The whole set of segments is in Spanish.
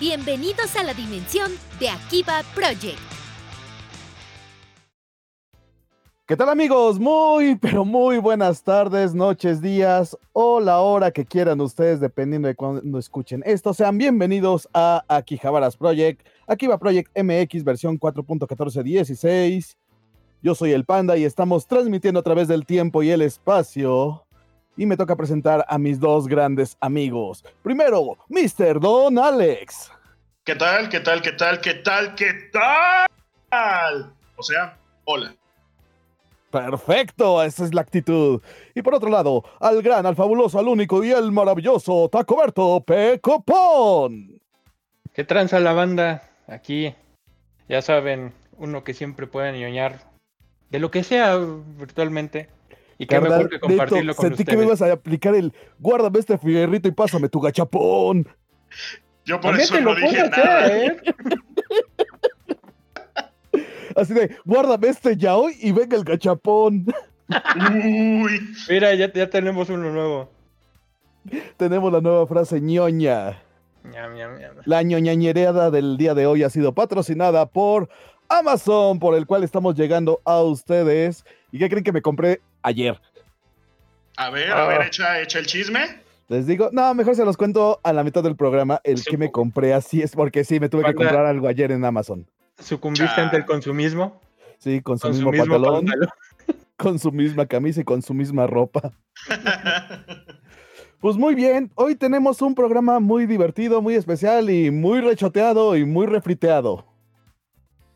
Bienvenidos a la dimensión de Akiba Project. ¿Qué tal amigos? Muy, pero muy buenas tardes, noches, días o la hora que quieran ustedes, dependiendo de cuando escuchen esto. Sean bienvenidos a Akihabaras Project, Akiba Project MX versión 4.1416. Yo soy el Panda y estamos transmitiendo a través del tiempo y el espacio. Y me toca presentar a mis dos grandes amigos. Primero, Mr. Don Alex. ¿Qué tal? ¿Qué tal? ¿Qué tal? ¿Qué tal? ¿Qué tal? O sea, hola. Perfecto, esa es la actitud. Y por otro lado, al gran, al fabuloso, al único y el maravilloso Tacoberto Pecopón. ¿Qué tranza la banda? Aquí, ya saben, uno que siempre puede ñoñar de lo que sea virtualmente. Y qué mejor que compartirlo con sentí que me ibas a aplicar el guárdame este fierrito y pásame tu gachapón. Yo por eso no dije nada. ¿eh? Así de, guárdame este ya hoy y venga el gachapón. Uy. Mira, ya, ya tenemos uno nuevo. Tenemos la nueva frase ñoña. La ñoñañereada del día de hoy ha sido patrocinada por Amazon, por el cual estamos llegando a ustedes. ¿Y qué creen que me compré ayer? A ver, a ver, ah. echa, echa el chisme. Les digo, no, mejor se los cuento a la mitad del programa el que me compré así es porque sí, me tuve que comprar algo ayer en Amazon. ¿Sucumbiste ante el consumismo? Sí, con su mismo, pantalón, con su misma camisa y con su misma ropa. pues muy bien, hoy tenemos un programa muy divertido, muy especial y muy rechoteado y muy refriteado.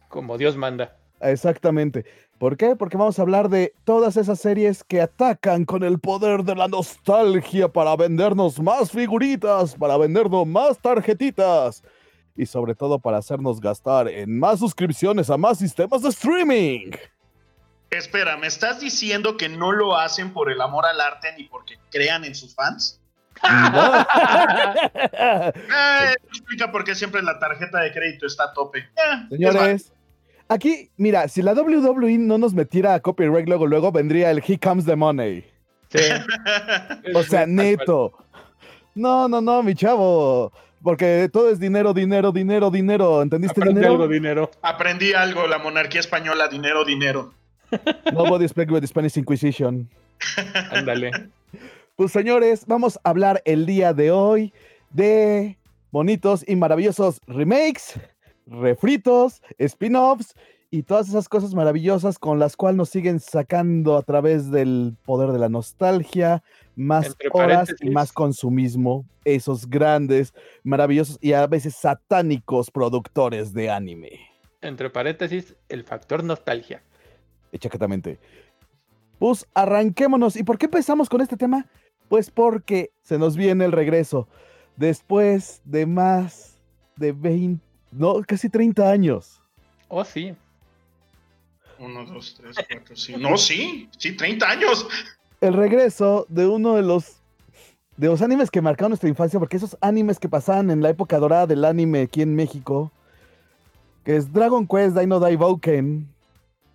Como Dios manda. Exactamente. ¿Por qué? Porque vamos a hablar de todas esas series que atacan con el poder de la nostalgia para vendernos más figuritas, para vendernos más tarjetitas y sobre todo para hacernos gastar en más suscripciones a más sistemas de streaming. Espera, ¿me estás diciendo que no lo hacen por el amor al arte ni porque crean en sus fans? No. eh, explica por qué siempre la tarjeta de crédito está a tope. Eh, Señores, aquí, mira, si la WWE no nos metiera a copyright luego, luego vendría el He Comes the Money. Sí. o sea, neto. No, no, no, mi chavo. Porque todo es dinero, dinero, dinero, dinero. ¿Entendiste Aprendí dinero? algo, dinero. Aprendí algo, la monarquía española, dinero, dinero. Nobody speak with the Spanish Inquisition. Ándale. Pues señores, vamos a hablar el día de hoy de bonitos y maravillosos remakes, refritos, spin-offs y todas esas cosas maravillosas con las cuales nos siguen sacando a través del poder de la nostalgia, más horas y más consumismo, esos grandes, maravillosos y a veces satánicos productores de anime. Entre paréntesis, el factor nostalgia. Exactamente. Pues arranquémonos. ¿Y por qué empezamos con este tema? Pues porque se nos viene el regreso. Después de más de 20, no, casi 30 años. Oh, sí. Uno, dos, tres, cuatro, cinco. No, sí, sí, 30 años el regreso de uno de los de los animes que marcaron nuestra infancia, porque esos animes que pasaban en la época dorada del anime aquí en México, que es Dragon Quest Dino Daiboken,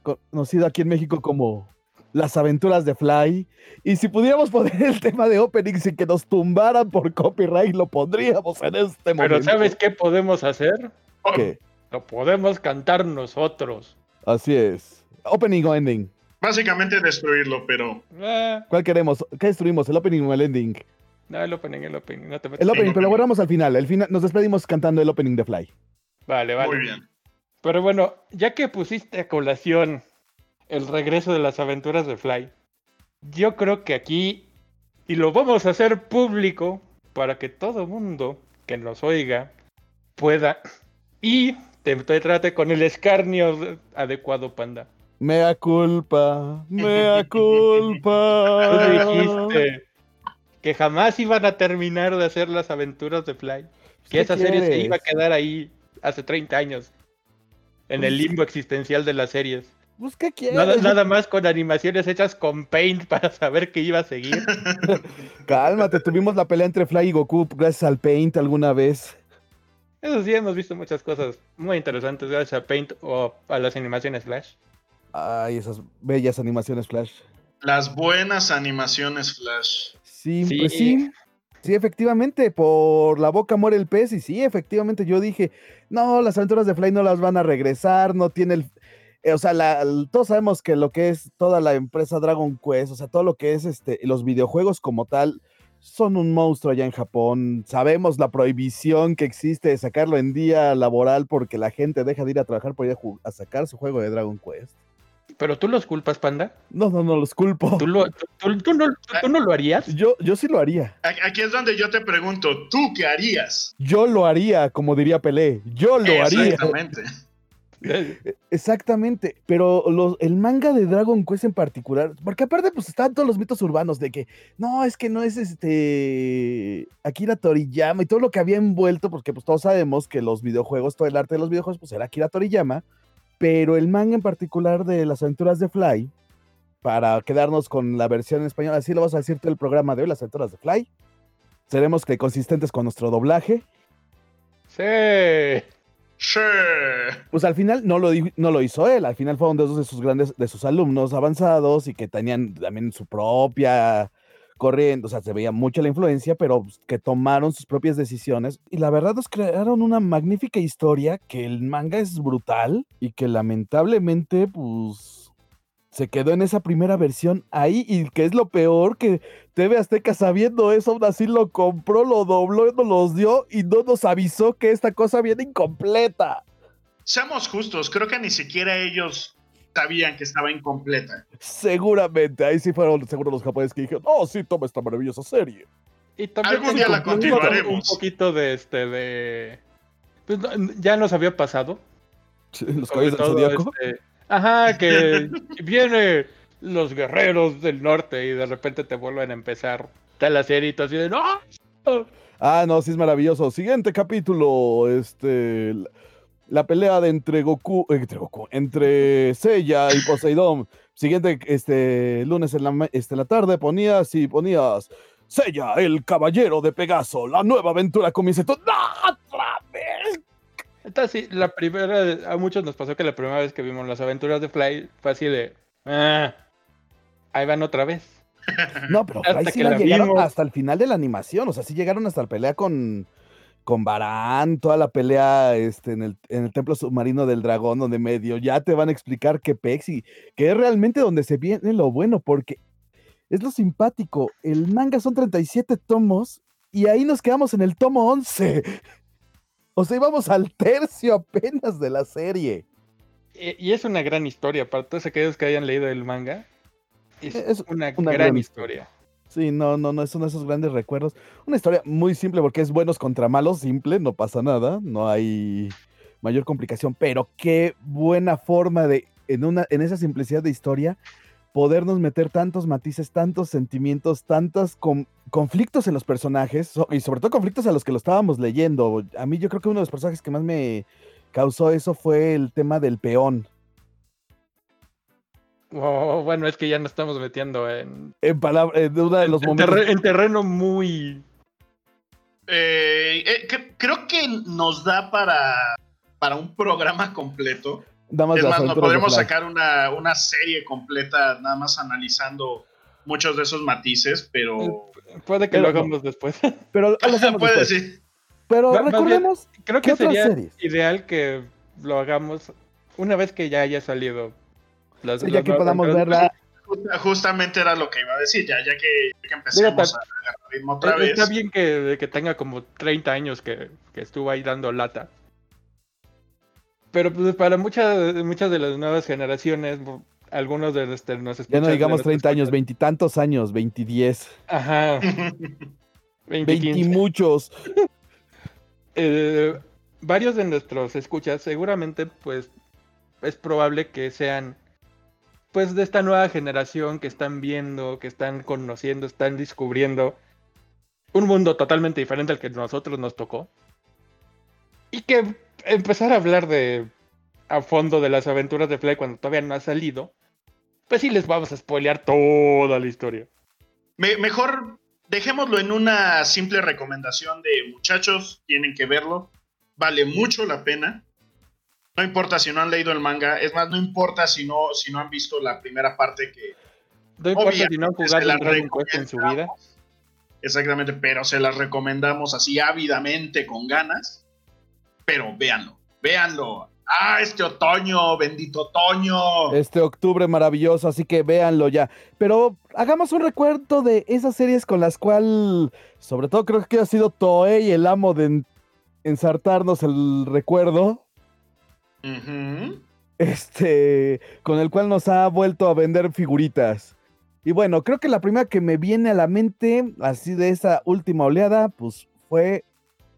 conocido aquí en México como Las aventuras de Fly. Y si pudiéramos poner el tema de opening sin que nos tumbaran por copyright, lo pondríamos en este momento. Pero ¿sabes qué podemos hacer? ¿Qué? Lo podemos cantar nosotros. Así es. Opening o ending. Básicamente destruirlo, pero. Eh. ¿Cuál queremos? ¿Qué destruimos? ¿El opening o el ending? No, el opening, el opening. No te el opening, pero lo guardamos al final. El final. Nos despedimos cantando el opening de Fly. Vale, vale. Muy bien. Pero bueno, ya que pusiste a colación el regreso de las aventuras de Fly, yo creo que aquí, y lo vamos a hacer público para que todo mundo que nos oiga pueda y te trate con el escarnio adecuado, panda. Mea culpa, mea culpa. Tú dijiste que jamás iban a terminar de hacer las aventuras de Fly. Que esa serie se iba a quedar ahí hace 30 años. En el pues limbo existencial de las series. Pues, ¿qué quieres? Nada, nada, más con animaciones hechas con Paint para saber que iba a seguir. Cálmate, tuvimos la pelea entre Fly y Goku gracias al Paint alguna vez. Eso sí, hemos visto muchas cosas muy interesantes gracias a Paint o a las animaciones Flash. Ay, esas bellas animaciones Flash. Las buenas animaciones Flash. Sí, pues sí. Sí, efectivamente, por la boca muere el pez y sí, efectivamente yo dije, no, las aventuras de Fly no las van a regresar, no tiene el... eh, o sea, la- el- todos sabemos que lo que es toda la empresa Dragon Quest, o sea, todo lo que es este, los videojuegos como tal, son un monstruo allá en Japón. Sabemos la prohibición que existe de sacarlo en día laboral porque la gente deja de ir a trabajar por ir a, sacar su juego de Dragon Quest. Pero tú los culpas, Panda. No, no, no los culpo. ¿Tú, lo- tú- tú- tú no, tú- tú no lo harías? Yo, yo sí lo haría. Aquí es donde yo te pregunto, ¿tú qué harías? Yo lo haría, como diría Pelé. Yo lo haría. Exactamente. Exactamente, pero los- el manga de Dragon Quest en particular, porque aparte pues están todos los mitos urbanos de que no, es que no es este Akira Toriyama y todo lo que había envuelto, porque pues todos sabemos que los videojuegos, todo el arte de los videojuegos pues era Akira Toriyama, pero el manga en particular de las aventuras de Fly, para quedarnos con la versión en español, así lo vas a decir todo el programa de hoy, las aventuras de Fly, seremos que consistentes con nuestro doblaje, Sí. Sí. Pues al final no lo, no lo hizo él, al final fueron dos de sus grandes, de sus alumnos avanzados y que tenían también su propia corriente, o sea, se veía mucho la influencia, pero que tomaron sus propias decisiones y la verdad nos crearon una magnífica historia que el manga es brutal y que lamentablemente pues se quedó en esa primera versión ahí y que es lo peor que TV Azteca sabiendo eso aún así lo compró, lo dobló, nos los dio y no nos avisó que esta cosa viene incompleta. Seamos justos, creo que ni siquiera ellos sabían que estaba incompleta. Seguramente, ahí sí fueron seguro los japoneses que dijeron, oh, sí, toma esta maravillosa serie. Y también Algún día la un poquito- continuaremos. Un poquito de este de. Pues, no, ya nos había pasado. Los caballos del zodiaco. este, ajá, que viene los guerreros del norte y de repente te vuelven a empezar tal la serie y tú así de no. Ah, no, sí es maravilloso. Siguiente capítulo, este, la, pelea de entre Goku, eh, entre Goku, entre Seiya y Poseidón. Siguiente, este, lunes en la, este, la tarde ponías y ponías Seiya, el caballero de Pegaso, la nueva aventura comienza. ¡No, otra vez! Entonces, sí, la primera, a muchos nos pasó que la primera vez que vimos las aventuras de Fly fue así de. Ah, ahí van otra vez. No, pero Hasta Fry sí que la la llegaron vimos. hasta el final de la animación. O sea, sí llegaron hasta la pelea con, con Barán, toda la pelea este, en, el, en el templo submarino del dragón, donde medio ya te van a explicar que Pex y que es realmente donde se viene lo bueno, porque es lo simpático. El manga son 37 tomos y ahí nos quedamos en el tomo 11. O sea, íbamos al tercio apenas de la serie. Y, y es una gran historia, para todos aquellos que hayan leído el manga. Es, Es una, una gran, gran historia. Sí, no, no, no, de esos grandes recuerdos. Una historia muy simple porque es buenos contra malos, simple, no pasa nada, no hay mayor complicación, pero qué buena forma de, en, una, en esa simplicidad de historia, podernos meter tantos matices, tantos sentimientos, tantos con- conflictos en los personajes, so- y sobre todo conflictos a los que lo estábamos leyendo. A mí yo creo que uno de los personajes que más me causó eso fue el tema del peón. Oh, bueno, es que ya nos estamos metiendo en, En, palabra, en uno de los en momentos... en terreno muy... Eh, eh, cre- creo que nos da para, para un programa completo. Nada más es más, nos podremos sacar una, una serie completa nada más analizando muchos de esos matices, pero... Puede que Pero lo no. hagamos después. Pero lo hacemos Puede después. decir. Pero Va- bien, Creo ¿Qué que sería series? ideal que lo hagamos una vez que ya haya salido. Las, ya que podamos verla. Justa- Justamente era lo que iba a decir, ya, ya que, que empecemos a agarrar ritmo otra Eh, vez. Está bien que, que tenga como 30 años que, que estuvo ahí dando lata. Pero pues para muchas muchas de las nuevas generaciones, algunos de los nos Ya no digamos nuestros 30 años, veintitantos años, veintidiez, Ajá, 20, veinti muchos. eh, varios de nuestros escuchas seguramente pues es probable que sean pues de esta nueva generación que están viendo, que están conociendo, están descubriendo un mundo totalmente diferente al que nosotros nos tocó. Y que empezar a hablar de a fondo de las aventuras de Fly cuando todavía no ha salido, pues sí les vamos a spoilear toda la historia. Me- mejor dejémoslo en una simple recomendación de muchachos, tienen que verlo, vale mucho la pena. No importa si no han leído el manga, es más, no importa si no, si no han visto la primera parte que No importa si no han jugado la un Dragon Quest en su vida. Exactamente, pero se las recomendamos así ávidamente, con ganas. Pero véanlo, véanlo. Ah, este otoño, bendito otoño. Este octubre maravilloso, así que véanlo ya. Pero hagamos un recuerdo de esas series con las cuales, sobre todo creo que ha sido Toei el amo de ensartarnos el recuerdo. Este, con el cual nos ha vuelto a vender figuritas. Y bueno, creo que la primera que me viene a la mente, así de esa última oleada, pues fue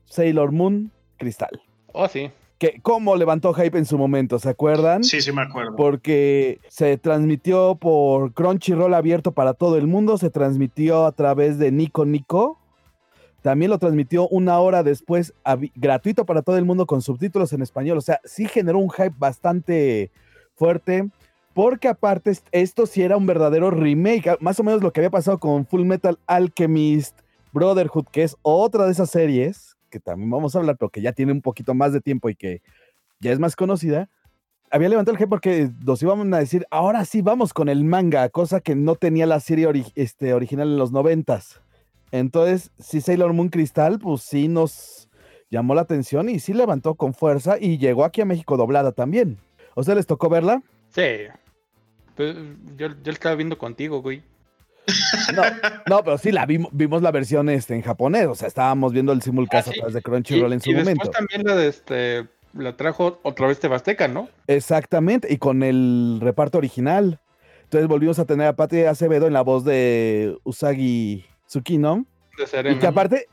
Sailor Moon Cristal. Oh, sí. Que cómo levantó hype en su momento, ¿se acuerdan? Sí, sí me acuerdo. Porque se transmitió por Crunchyroll abierto para todo el mundo, se transmitió a través de Nico Nico. También lo transmitió una hora después gratuito para todo el mundo con subtítulos en español. O sea, sí generó un hype bastante fuerte. Porque aparte est- esto sí era un verdadero remake, más o menos lo que había pasado con Full Metal Alchemist Brotherhood, que es otra de esas series, que también vamos a hablar, pero que ya tiene un poquito más de tiempo y que ya es más conocida. Había levantado el hype porque nos íbamos a decir, ahora sí vamos con el manga, cosa que no tenía la serie este, original en los noventas. Entonces, sí, Sailor Moon Cristal, pues sí nos llamó la atención y sí levantó con fuerza y llegó aquí a México doblada también. ¿O sea, les tocó verla? Sí. Pues, yo, yo estaba viendo contigo, güey. No, no, pero sí la vimos, vimos la versión este, en japonés, o sea, estábamos viendo el simulcast Ah, a sí. través de Y, Crunchyroll en su y momento. después también la de este la trajo otra vez Tebasteca, ¿no? Exactamente, y con el reparto original. Entonces volvimos a tener a Pati Acevedo en la voz de Usagi Tsukino. Y que aparte,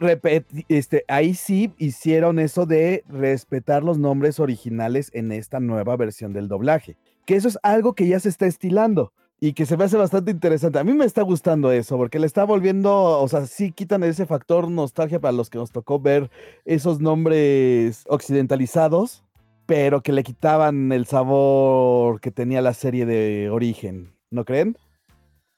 este, ahí sí hicieron eso de respetar los nombres originales en esta nueva versión del doblaje. Que eso es algo que ya se está estilando y que se me hace bastante interesante. A mí me está gustando eso, porque le está volviendo, o sea, sí quitan ese factor nostalgia para los que nos tocó ver esos nombres occidentalizados, pero que le quitaban el sabor que tenía la serie de origen. ¿No creen?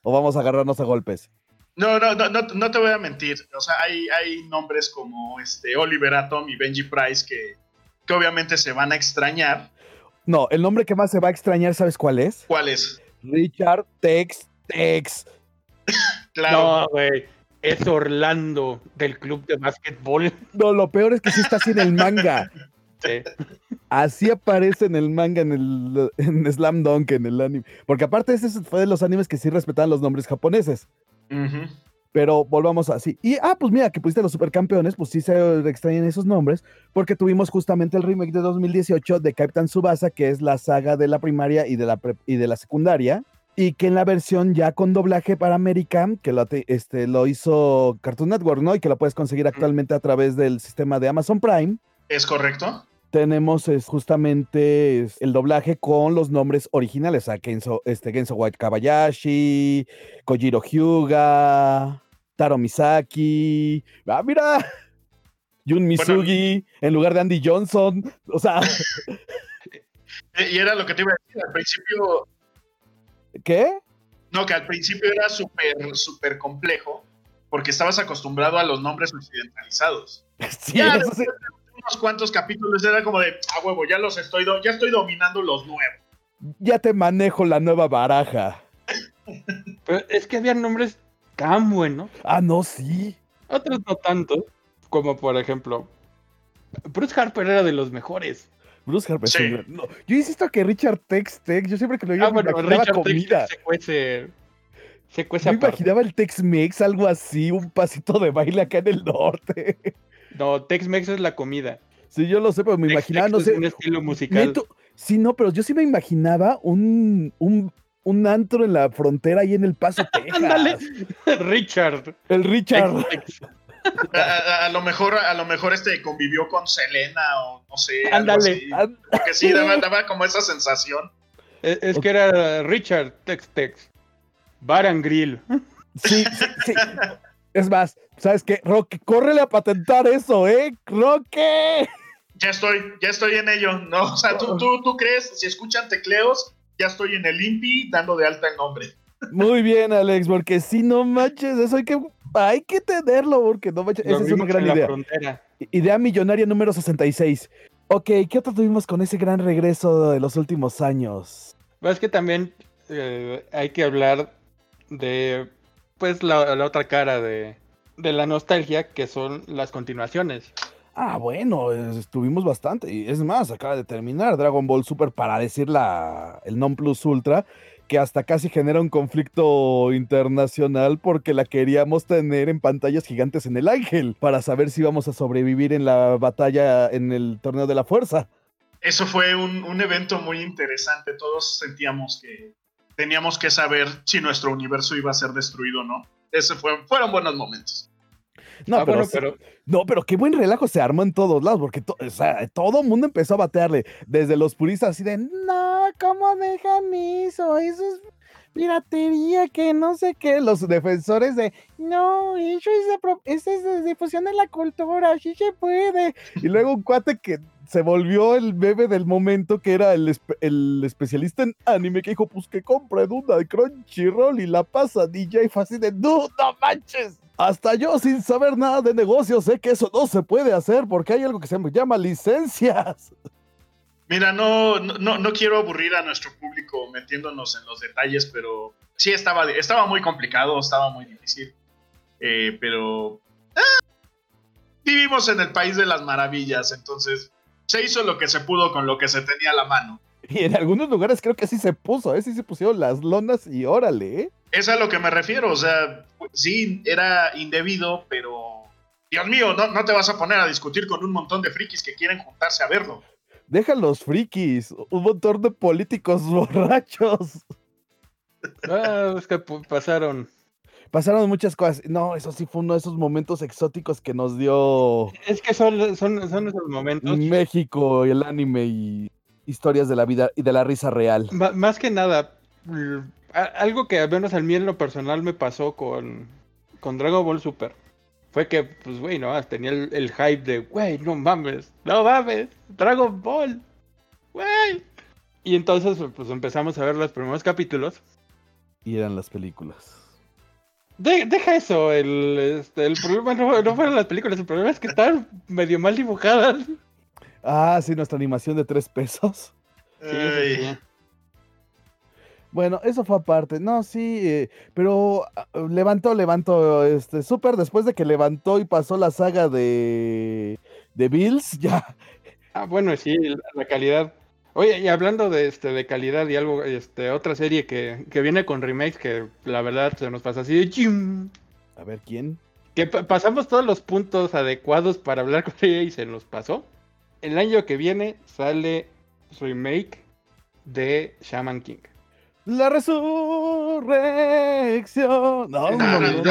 ¿O vamos a agarrarnos a golpes? No, no, no, no, no te voy a mentir. O sea, hay, hay nombres como este Oliver Atom y Benji Price que, que obviamente se van a extrañar. No, el nombre que más se va a extrañar, ¿sabes cuál es? ¿Cuál es? Richard Tex Tex. Claro. No, güey. Es Orlando del club de básquetbol. No, lo peor es que sí está así en el manga. Sí. Así aparece en el manga, en el en Slam Dunk, en el anime. Porque aparte ese fue de los animes que sí respetaban los nombres japoneses. Pero volvamos así. Y, ah, pues mira, que pusiste los supercampeones, pues sí se extrañan esos nombres, porque tuvimos justamente el remake de 2018 de Captain Subasa, que es la saga de la primaria y de la, pre- y de la secundaria, y que en la versión ya con doblaje para American, que lo, te- este, lo hizo Cartoon Network, ¿no? Y que lo puedes conseguir actualmente a través del sistema de Amazon Prime. ¿Es correcto? Tenemos es, justamente es, el doblaje con los nombres originales, o sea, Genso, este, Genso White Kabayashi, Kojiro Hyuga, Taro Misaki, ah, mira, Jun Misugi, en lugar de Andy Johnson, o sea, Y era lo que te iba a decir. Al principio, ¿qué? no, que al principio era súper, súper complejo porque estabas acostumbrado a los nombres occidentalizados. Sí, Ya, eso sí. Unos cuantos capítulos era como de, a huevo, ya los estoy, do- ya estoy dominando los nuevos. ya te manejo la nueva baraja. Pero es que había nombres tan buenos. Ah, no, sí. Otros no tanto. Como por ejemplo. Bruce Harper era de los mejores. Bruce Harper. Sí. no, Yo insisto que Richard Tex Tex, yo siempre que lo oía Ah, me bueno, imaginaba Richard comida. Tex se cuece. Se cuece Me aparte. imaginaba el Tex-Mex, algo así, un pasito de baile acá en el norte. No, Tex-Mex es la comida. Sí, yo lo sé, pero me imaginaba, no es sé. un estilo musical. neto- sí, no, pero yo sí me imaginaba un, un, un antro en la frontera ahí en El Paso, Texas. Ándale. Richard. El Richard. A, a- a lo mejor, a lo mejor este convivió con Selena o no sé. Ándale. Porque sí, daba, daba como esa sensación. Es, es que era Richard Tex-Tex. Bar and Grill. Sí, sí, sí. Es más, ¿sabes qué? Roque, córrele a patentar eso, ¿eh? Roque. Ya estoy, ya estoy en ello. No, o sea, tú, tú, tú crees, si escuchan tecleos, ya estoy en el INPI dando de alta el nombre. Muy bien, Alex, porque si no manches, eso hay que, hay que tenerlo, porque no manches, esa es una gran idea. frontera. Idea millonaria número 66. Ok, ¿qué otro tuvimos con ese gran regreso de los últimos años? Pero Es que también eh, hay que hablar de pues la, la otra cara de, de la nostalgia, que son las continuaciones. Ah, bueno, es- estuvimos bastante. Y es más, acaba de terminar Dragon Ball Super para decir la, el non plus ultra, que hasta casi genera un conflicto internacional porque la queríamos tener en pantallas gigantes en el Ángel, para saber si íbamos a sobrevivir en la batalla en el torneo de la fuerza. Eso fue un, un evento muy interesante. Todos sentíamos que teníamos que saber si nuestro universo iba a ser destruido o no. Ese fue, fueron buenos momentos. No, Ah, pero, bueno, sí- pero no, pero qué buen relajo se armó en todos lados, porque to- o sea, todo el mundo empezó a batearle, desde los puristas así de, no, ¿cómo dejan eso? Eso es piratería, que no sé qué. Los defensores de, no, eso es, de es difusión de la cultura, así se puede. Y luego un cuate que se volvió el bebé del momento, que era el, el especialista en anime, que dijo, pues que compren una de Crunchyroll y la pasa DJ, y fue así de, "Dude, no manches. Hasta yo, sin saber nada de negocios, sé que eso no se puede hacer porque hay algo que se llama licencias. Mira, no, no, no- quiero aburrir a nuestro público metiéndonos en los detalles, pero sí estaba, estaba muy complicado, estaba muy difícil. Eh, pero ah, vivimos en el país de las maravillas, entonces se hizo lo que se pudo con lo que se tenía a la mano. Y en algunos lugares creo que sí se puso, ¿eh? Sí se pusieron las lonas y órale, ¿eh? Es a lo que me refiero, o sea, sí, era indebido, pero Dios mío, no, no te vas a poner a discutir con un montón de frikis que quieren juntarse a verlo. Dejan los frikis, un montón de políticos borrachos. ah, es que pasaron. Pasaron muchas cosas. No, eso sí fue uno de esos momentos exóticos que nos dio Es que son, son, son esos momentos. México y el anime y historias de la vida y de la risa real. Más que nada, algo que al menos a mí en lo personal me pasó con, con Dragon Ball Super. Fue que, pues, güey, no, tenía el, el hype de, güey, no mames, no mames, Dragon Ball, güey. Y entonces, pues empezamos a ver los primeros capítulos. Y eran las películas. De- deja eso, el, este, el problema no, no fueron las películas, el problema es que están medio mal dibujadas. Ah, sí, nuestra animación de tres pesos. Sí, Ay, sí. Bueno, eso fue aparte. No, sí, eh, pero ah, levantó, levantó, este, súper después de que levantó y pasó la saga de, de Bills, ya. Ah, bueno, sí, la, calidad. Oye, y hablando de este de calidad y algo, este, otra serie que, que viene con remakes que la verdad se nos pasa así de chim, A ver, ¿quién? que pa- pasamos todos los puntos adecuados para hablar con ella y se nos pasó. El año que viene sale remake de Shaman King la resurrección. No, no, no.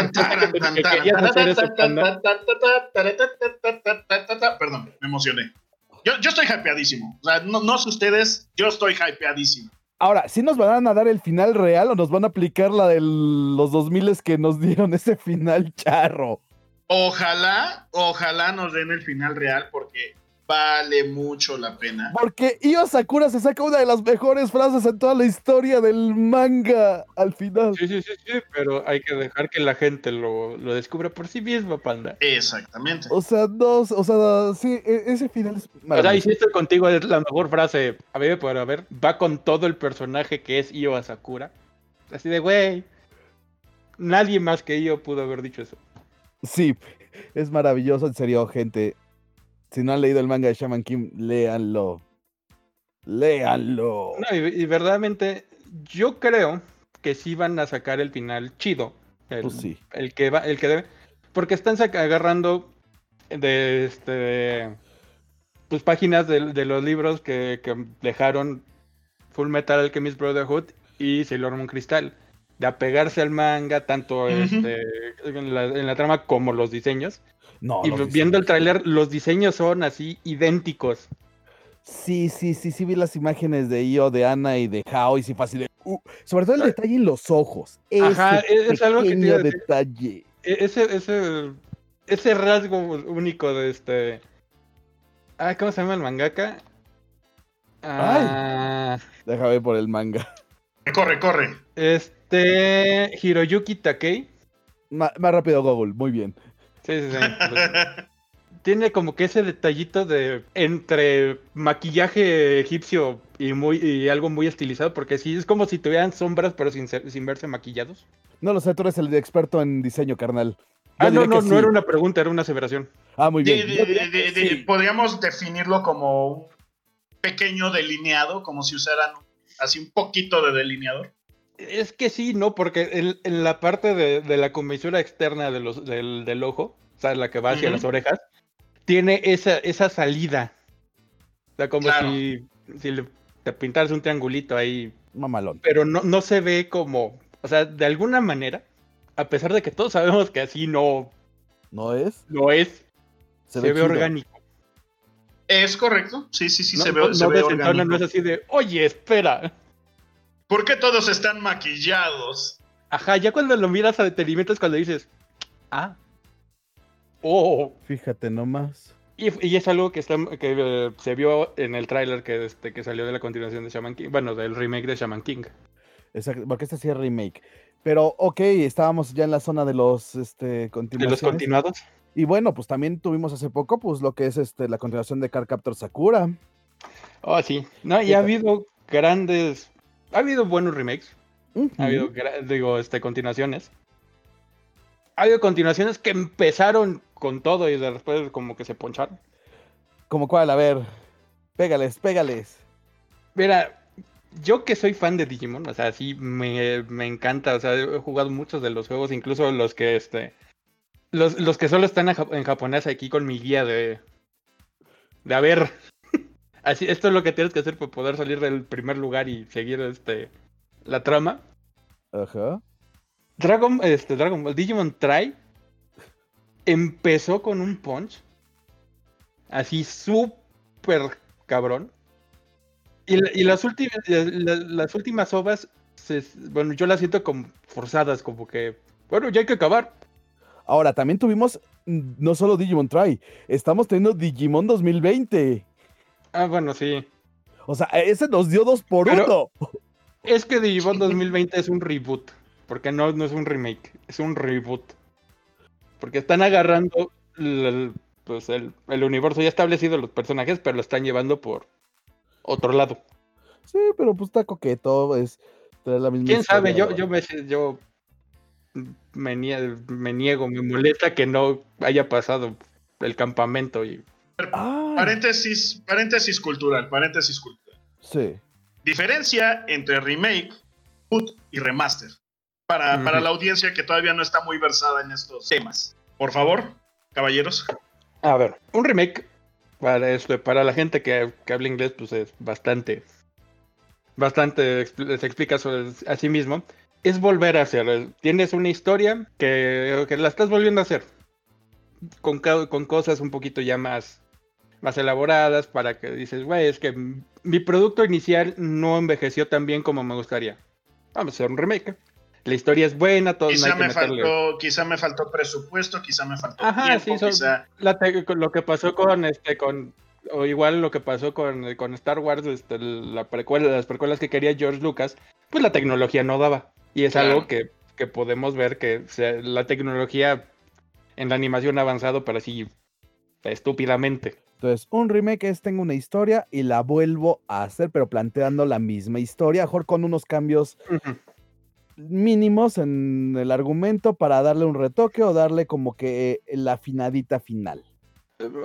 Perdón, me emocioné. Yo, yo estoy hypeadísimo. O sea, no, no sé ustedes, yo estoy hypeadísimo. Ahora, ¿sí nos van a dar el final real o nos van a aplicar la de los 2000 que nos dieron ese final charro? Ojalá, ojalá nos den el final real porque vale mucho la pena. Porque Io Sakura se saca una de las mejores frases en toda la historia del manga al final. Sí, sí, sí, sí, pero hay que dejar que la gente lo, lo descubra por sí misma, panda. Exactamente. O sea, no, o sea, sí, e- ese final es O sea, maravilloso. y si estoy contigo es la mejor frase. A ver, por a ver, va con todo el personaje que es Io Asakura. Así de, güey. Nadie más que yo pudo haber dicho eso. Sí, es maravilloso, en serio, gente. Si no han leído el manga de Shaman King, léanlo. Léanlo. No, y, y verdaderamente, yo creo que sí van a sacar el final chido. El, Pues sí. el que va, el que debe. Porque están agarrando de este pues páginas de, de los libros que, que dejaron Full Metal Alchemist Brotherhood y Sailor Moon Crystal. De apegarse al manga, tanto este, en, la, en la trama como los diseños. No, y viendo el tráiler, los diseños son así idénticos. Sí, sí, sí, sí vi las imágenes de Io, de Ana y de Hao y sí así de... uh, sobre todo el detalle en los ojos. Ajá, Ese es- es algo que decir. detalle. E- Ese, ese, ese rasgo único de este. Ah, ¿cómo se llama el mangaka? Ah, Déjame ver por el manga. Corre, corre. este. Hiroyuki Takei. Más rápido, Google, muy bien. Sí, sí, sí. Tiene como que ese detallito de entre maquillaje egipcio y muy y algo muy estilizado, porque sí es como si tuvieran sombras pero sin, ser- sin verse maquillados. No lo sé, tú eres el experto en diseño, carnal. Ah, no, no, no era una pregunta, era una aseveración. Ah, muy bien. de- Yo diría de- que de- sí. podríamos definirlo como un pequeño delineado, como si usaran así un poquito de delineador. Es que sí, no, porque en, en la parte de, de la comisura externa de los, del, del ojo, o sea, la que va hacia las orejas, tiene esa, esa salida. O sea, como Claro. si, si le, te pintaras un triangulito ahí, Mamalón. pero no, no se ve como, o sea, de alguna manera, a pesar de que todos sabemos que así no, ¿No es? no es, se, ve, orgánico. Es correcto, sí, sí, sí, no se no- ve, se no ve orgánico. no es así de, oye, espera. ¿Por qué todos están maquillados? Ajá, ya cuando lo miras a detenimiento es cuando dices, ah, oh. Fíjate nomás. Y, y es algo que, está, que eh, se vio en el tráiler que, este, que salió de la continuación de Shaman King, bueno, del remake de Shaman King. Exacto, porque este sí es remake. Pero, ok, estábamos ya en la zona de los este, De los continuados. Y bueno, pues también tuvimos hace poco, pues lo que es este la continuación de Cardcaptor Sakura. Oh, sí. No, y ¿Qué ha habido grandes. Ha habido buenos remakes. Ha habido, digo, este, continuaciones. Ha habido continuaciones que empezaron con todo y después como que se poncharon. Como cuál, a ver. Pégales, pégales. Mira, yo que soy fan de Digimon, o sea, sí me, me encanta, o sea, he jugado muchos de los juegos, incluso los que este los, los que solo están en japonés aquí con mi guía de de a ver. Así, esto es lo que tienes que hacer para poder salir del primer lugar y seguir este la trama. Ajá. Dragon, este, Dragon Ball, Digimon Try empezó con un punch así súper cabrón. Y, y las últimas, la- la- las últimas ovas, se- bueno, yo las siento como forzadas, como que, bueno, ya hay que acabar. Ahora, también tuvimos no solo Digimon Try, estamos teniendo Digimon 2020. Ah, bueno, sí. O sea, ese nos dio dos por Pero- uno. Es que Digimon 2020 es un reboot, porque no, no es un remake, es un reboot. Porque están agarrando el, pues el, el universo ya establecido, los personajes, pero lo están llevando por otro lado. Sí, pero pues está coqueto, es trae la misma ¿Quién sabe? Yo, yo, me, yo me niego, me molesta que no haya pasado el campamento y Ay, Paréntesis, paréntesis cultural, paréntesis cultural. sí. Diferencia entre remake, boot y remaster. Para, para la audiencia que todavía no está muy versada en estos temas. Por favor, caballeros. A ver, un remake para esto, para la gente que, que habla inglés, pues es bastante, bastante, se explica sobre a sí mismo. Es volver a hacer. Tienes una historia que, que la estás volviendo a hacer. Con, con cosas un poquito ya más, más elaboradas para que dices, güey, es que mi producto inicial no envejeció tan bien como me gustaría. Vamos a hacer un remake. La historia es buena, todo no Quizá que me, meterle. faltó, quizá me faltó presupuesto, quizá me faltó Ajá, tiempo, sí, quizá... la lo que pasó con este con o igual lo que pasó con, con Star Wars este, la precuela las precuelas que quería George Lucas pues la tecnología no daba y es Claro. algo que, que podemos ver que se- la tecnología en la animación ha avanzado pero así estúpidamente Entonces, un remake es tengo una historia y la vuelvo a hacer, pero planteando la misma historia, mejor con unos cambios mínimos en el argumento para darle un retoque o darle como que la afinadita final.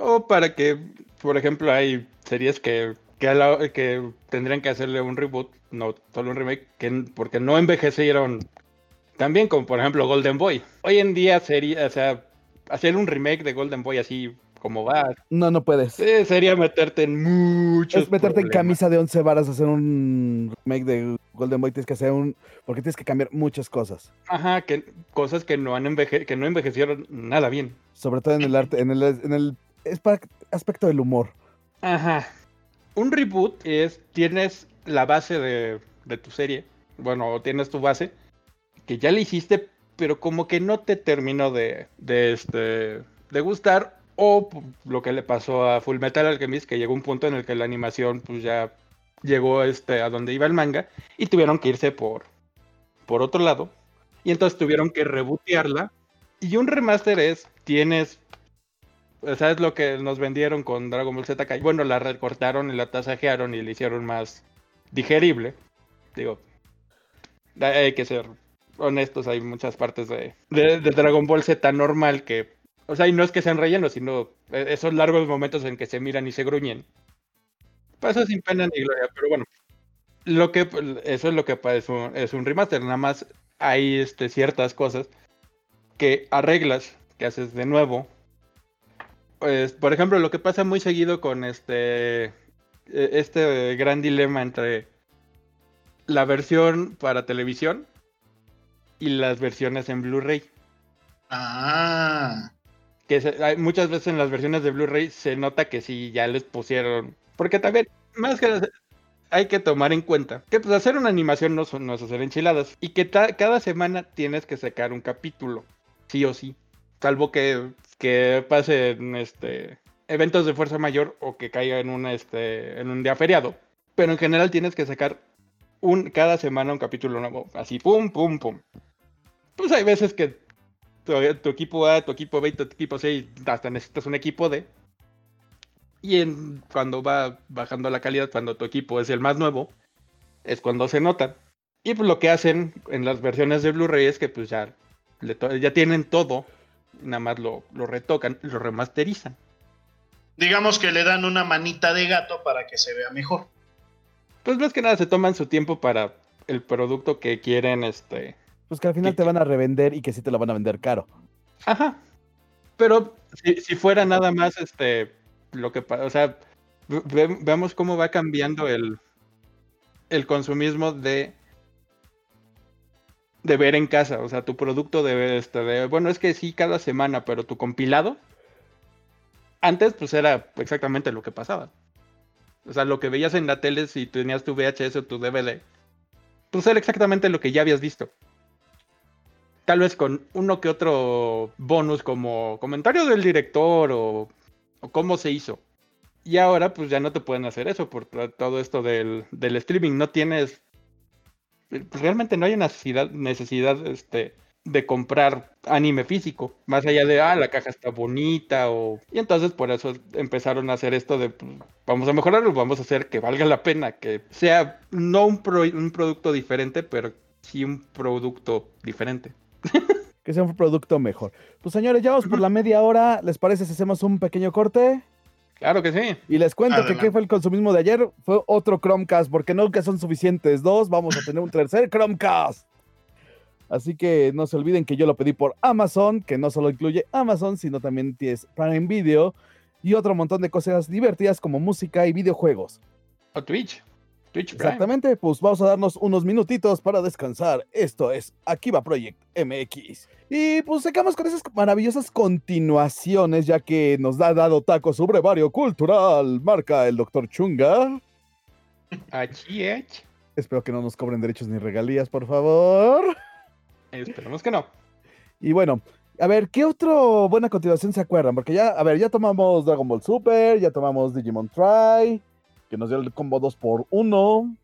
o para que por ejemplo hay series que que, a la- que tendrían que hacerle un reboot no solo un remake que, porque no envejecieron También como por ejemplo Golden Boy. Hoy en día sería, o sea, hacer un remake de Golden Boy así como va, No, no puedes. eh, sería meterte en muchos es meterte en camisa de 11 varas hacer un remake de Golden Boy. Tienes que hacer un. Porque tienes que cambiar muchas cosas. Ajá, que cosas que no han enveje que no envejecieron nada bien. Sobre todo en el arte, en el, en el es para- aspecto del humor. Ajá. Un reboot es, tienes la base de, de tu serie, bueno, tienes tu base, que ya le hiciste, pero como que no te terminó de, de, este, de gustar, o p- lo que le pasó a Full Metal Alchemist, que llegó un punto en el que la animación pues ya llegó este, a donde iba el manga, y tuvieron que irse por, por otro lado, y entonces tuvieron que rebootearla, y un remaster es, tienes o sea, es lo que nos vendieron con Dragon Ball Z Kai. Bueno, la recortaron y la tasajearon y la hicieron más digerible. Digo, hay que ser honestos, hay muchas partes de, de, de Dragon Ball Z normal que, o sea, y no es que sean rellenos, sino eh, esos largos momentos en que se miran y se gruñen. Pasa sin pena ni gloria, pero bueno. Lo que, eso es lo que es un, es un remaster, nada más hay este, ciertas cosas que arreglas, que haces de nuevo. Pues, por ejemplo, lo que pasa muy seguido con este, e, este gran dilema entre la versión para televisión y las versiones en Blu-ray. Ah. Muchas veces en las versiones de Blu-ray se nota que sí ya les pusieron. Porque también, más que hay que tomar en cuenta que pues hacer una animación no, es hacer enchiladas. Y que cada semana tienes que sacar un capítulo. Sí o sí. Salvo que, que pase en este eventos de fuerza mayor o que caiga en un este en un día feriado. Pero en general tienes que sacar un cada semana un capítulo nuevo. Así, pum, pum, pum. Pues hay veces que tu, tu equipo A, tu equipo B tu equipo C, hasta necesitas un equipo D. Y en, cuando va bajando la calidad, cuando tu equipo es el más nuevo, es cuando se notan. Y pues lo que hacen en las versiones de Blu-ray es que pues ya, le ya tienen todo, nada más lo, lo retocan, lo remasterizan. Digamos que le dan una manita de gato para que se vea mejor. Pues más que nada se toman su tiempo para el producto que quieren, este... Pues que al final ¿Qué- te van a revender y que sí te lo van a vender caro. Ajá. Pero si, si fuera nada más este lo que pasa, o sea, ve- veamos cómo va cambiando el, el consumismo de de ver en casa, o sea, tu producto de este de, bueno, es que sí cada semana, pero tu compilado antes pues era exactamente lo que pasaba. O sea, lo que veías en la tele si tenías tu VHS o tu DVD, pues era exactamente lo que ya habías visto tal vez con uno que otro bonus como comentario del director o, cómo se hizo. Y ahora pues ya no te pueden hacer eso por to- todo esto del, del streaming. No tienes... pues, realmente no hay necesidad, necesidad este, de comprar anime físico. Más allá de, ah, la caja está bonita o... Y entonces por eso empezaron a hacer esto de, pues, vamos a mejorarlo, vamos a hacer que valga la pena, que sea no un, pro- un producto diferente, pero sí un producto diferente. Que sea un producto mejor. Pues señores, ya vamos por la media hora. ¿Les parece si hacemos un pequeño corte? Claro que sí. Y les cuento que qué fue el consumismo de ayer. Fue otro Chromecast, porque nunca son suficientes dos. Vamos a tener un tercer Chromecast. Así que no se olviden que yo lo pedí por Amazon, que no solo incluye Amazon, sino también tienes Prime Video y otro montón de cosas divertidas como música y videojuegos. O Twitch. Twitch Prime. Exactamente, pues vamos a darnos unos minutitos para descansar. Esto es Akiba Project MX. Y pues sacamos con esas maravillosas continuaciones, ya que nos ha dado taco su brevario cultural, marca el Dr. Chunga. Achí, ech. Espero que no nos cobren derechos ni regalías, por favor. Esperemos que no. Y bueno, a ver, ¿qué otro buena continuación se acuerdan? Porque ya, a ver, ya tomamos Dragon Ball Super, ya tomamos Digimon Try, que nos dio el combo 2x1.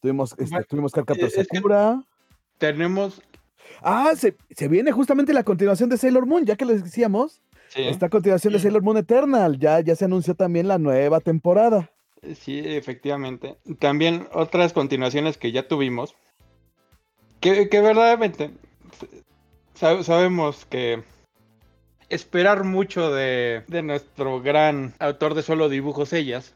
Tuvimos, este, tuvimos. Tenemos. Ah, se, se viene justamente la continuación de Sailor Moon, ya que les decíamos. Sí, Esta continuación de Sailor Moon Eternal. Ya, ya se anunció también la nueva temporada. sí, efectivamente. También otras continuaciones que ya tuvimos. Que, que verdaderamente. sa- sabemos que. Esperar mucho de, de nuestro gran autor de solo dibujos ellas.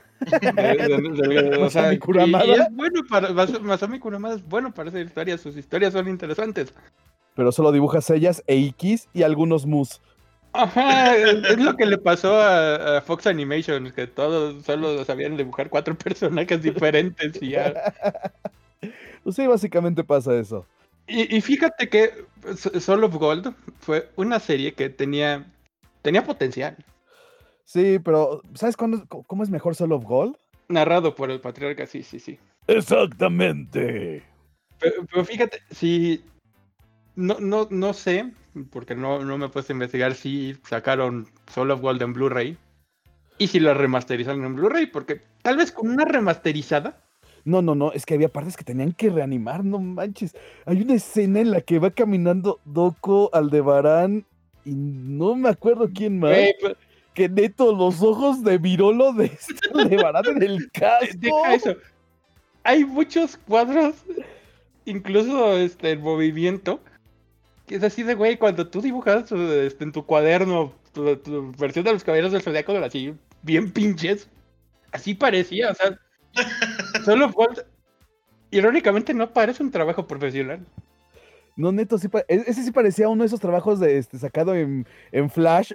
O sea, y- y es bueno para Mas- Masami Kuramada es bueno para hacer historias, sus historias son interesantes. Pero solo dibujas ellas e Ikis y algunos Mus. Ajá, es es lo que le pasó a, a Fox Animation, que todos solo sabían dibujar cuatro personajes diferentes y ya. Pues sí, básicamente pasa eso. Y, y fíjate que Soul of Gold fue una serie que tenía, tenía potencial, Sí, pero ¿sabes cuándo, cómo es mejor Soul of Gold? narrado por el patriarca, sí, sí, sí. Exactamente. Pero, pero fíjate, si no, no, no sé, porque no, no me he puesto a investigar si sacaron Soul of Gold en Blu-ray y si la remasterizaron en Blu-ray, porque tal vez con una remasterizada No, no, no, es que había partes que tenían que reanimar, no manches. Hay una escena en la que va caminando Doko Aldebarán y no me acuerdo quién más. Pues, Que neto, los ojos de Virolo de este Aldebarán en el casco. Deja eso. Hay muchos cuadros incluso este, el movimiento, que es así de, güey, cuando tú dibujas este, en tu cuaderno tu, tu versión de los caballeros del zodiaco, así, bien pinches, así parecía, o sea, solo fue... Irónicamente no parece un trabajo profesional. No, neto, sí e- ese sí parecía uno de esos trabajos de, este, sacado en, en Flash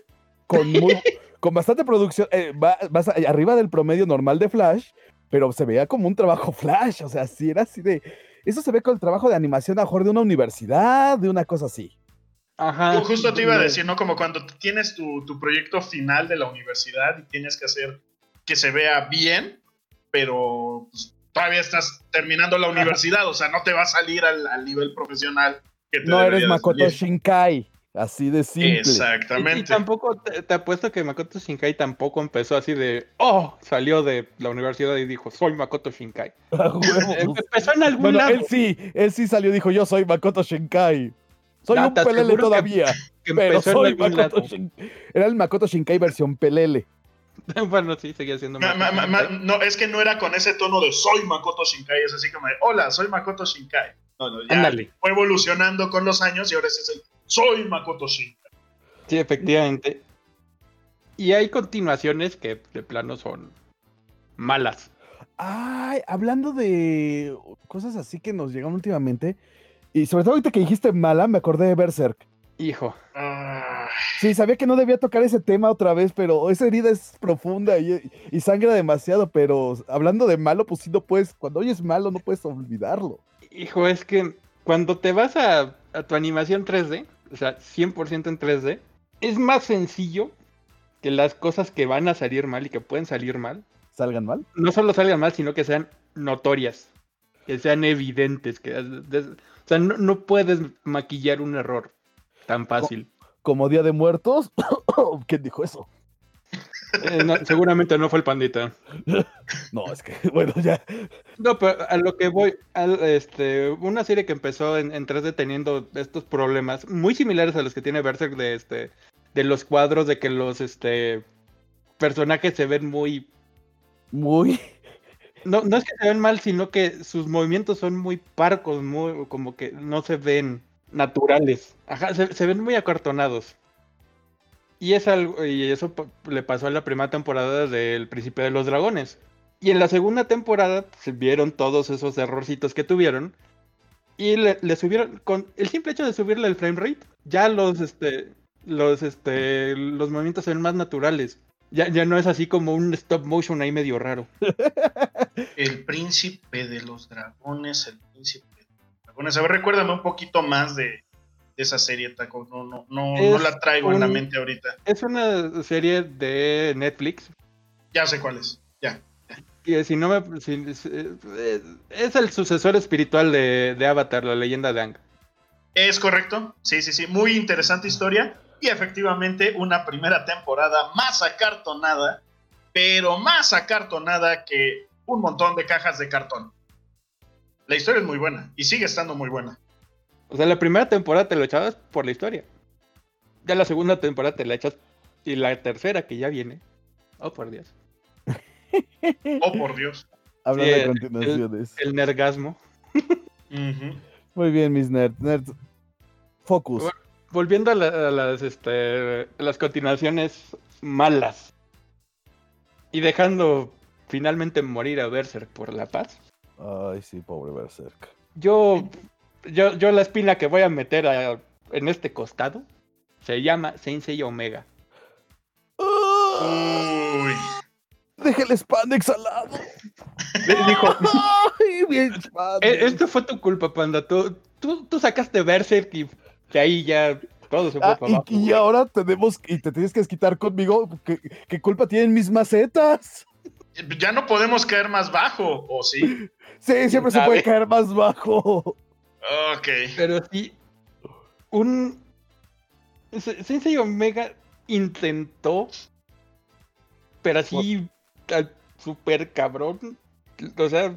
con, muy- con bastante producción, eh, va- vas arriba del promedio normal de Flash, pero se veía como un trabajo Flash, o sea, sí era así de... Eso se ve con el trabajo de animación a lo mejor de una universidad, de una cosa así. Ajá. Yo justo te iba a decir, ¿no? Como cuando tienes tu, tu proyecto final de la universidad y tienes que hacer que se vea bien, pero pues, todavía estás terminando la universidad, o sea, no te va a salir al, al nivel profesional que te No eres Makoto salir. Shinkai, así de simple. Y, y Exactamente. tampoco, te, te apuesto que Makoto Shinkai tampoco empezó así de, oh, salió de la universidad y dijo, soy Makoto Shinkai. A huevo, pues. Empezó en algún Bueno, lado él sí, él sí salió y dijo, yo soy Makoto Shinkai. Soy No, un pelele que- todavía, que pero soy Makoto. Shinkai. Era el Makoto Shinkai versión pelele. bueno, sí, seguía siendo Ma- no, es que no era con ese tono de soy Makoto Shinkai, es así como de hola, soy Makoto Shinkai. No, no, ya Ándale. fue evolucionando con los años y ahora ese es el soy Makoto Shinkai. Sí, efectivamente. Y hay continuaciones que de plano son malas. Ay, hablando de cosas así que nos llegan últimamente, y sobre todo ahorita que dijiste mala, me acordé de Berserk. Hijo. Ah, Sí, sabía que no debía tocar ese tema otra vez, pero esa herida es profunda y, y sangra demasiado, pero hablando de malo, pues sí no puedes, cuando oyes malo no puedes olvidarlo. Hijo, es que cuando te vas a, a tu animación 3D, o sea, 100% en 3D, es más sencillo que las cosas que van a salir mal y que pueden salir mal, ¿Salgan mal? no solo salgan mal, sino que sean notorias, que sean evidentes, que de- o sea, no, no puedes maquillar un error tan fácil. Como Día de Muertos. ¿Quién dijo eso? Eh, no, seguramente no fue el pandita. No, es que, bueno, ya. No, pero a lo que voy, este, una serie que empezó en, en 3D teniendo estos problemas muy similares a los que tiene Berserk de este, de los cuadros, de que los este personajes se ven muy, Muy. no, no es que se ven mal, sino que sus movimientos son muy parcos, muy, como que no se ven naturales. Ajá, se, se ven muy acartonados. Y es algo, y eso le pasó a la primera temporada del Príncipe de los Dragones. Y en la segunda temporada se vieron todos esos errorcitos que tuvieron. Y le, subieron, con el simple hecho de subirle el frame rate, ya los este. Los este. Los movimientos se ven más naturales. Ya, ya no es así como un stop motion ahí medio raro. el príncipe de los dragones, el príncipe de los dragones. A ver, recuérdame un poquito más de esa serie, Taco. No, no, no, no la traigo en la mente ahorita. Es una serie de Netflix. Ya sé cuál es. Ya. Que si no me. si- eh, es el sucesor espiritual de, de Avatar, la leyenda de Ang. Es correcto. Sí, sí, sí. Muy interesante historia. Y efectivamente, una primera temporada más acartonada, pero más acartonada que un montón de cajas de cartón. La historia es muy buena y sigue estando muy buena. O sea, la primera temporada te lo echabas por la historia. Ya la segunda temporada te la echas. Y la tercera que ya viene. Oh, por Dios. Oh, por Dios. Hablando Sí, de el- continuaciones. El nergasmo. Ujú. Muy bien, mis nerds. nerds. Focus. Bueno. Volviendo a, la- a las, este, a las continuaciones malas. Y dejando finalmente morir a Berserk por la paz. Ay, sí, pobre Berserk. Yo, yo, yo la espina que voy a meter a- en este costado se llama Sensei Omega. Uy. Deja el spandex al lado. Le dijo, Ay, bien "E- spandex. esto fue tu culpa, panda. Tú, tú, tú sacaste Berserk y de ahí ya todo se fue Ah, para y, abajo. y ahora tenemos y te tienes que desquitar conmigo. ¿Qué, qué culpa tienen mis macetas? Ya no podemos caer más bajo, ¿o sí? Sí, siempre se puede caer más bajo. Ok. Pero sí, un... Se- Sensei Omega intentó, pero así, al super cabrón. O sea,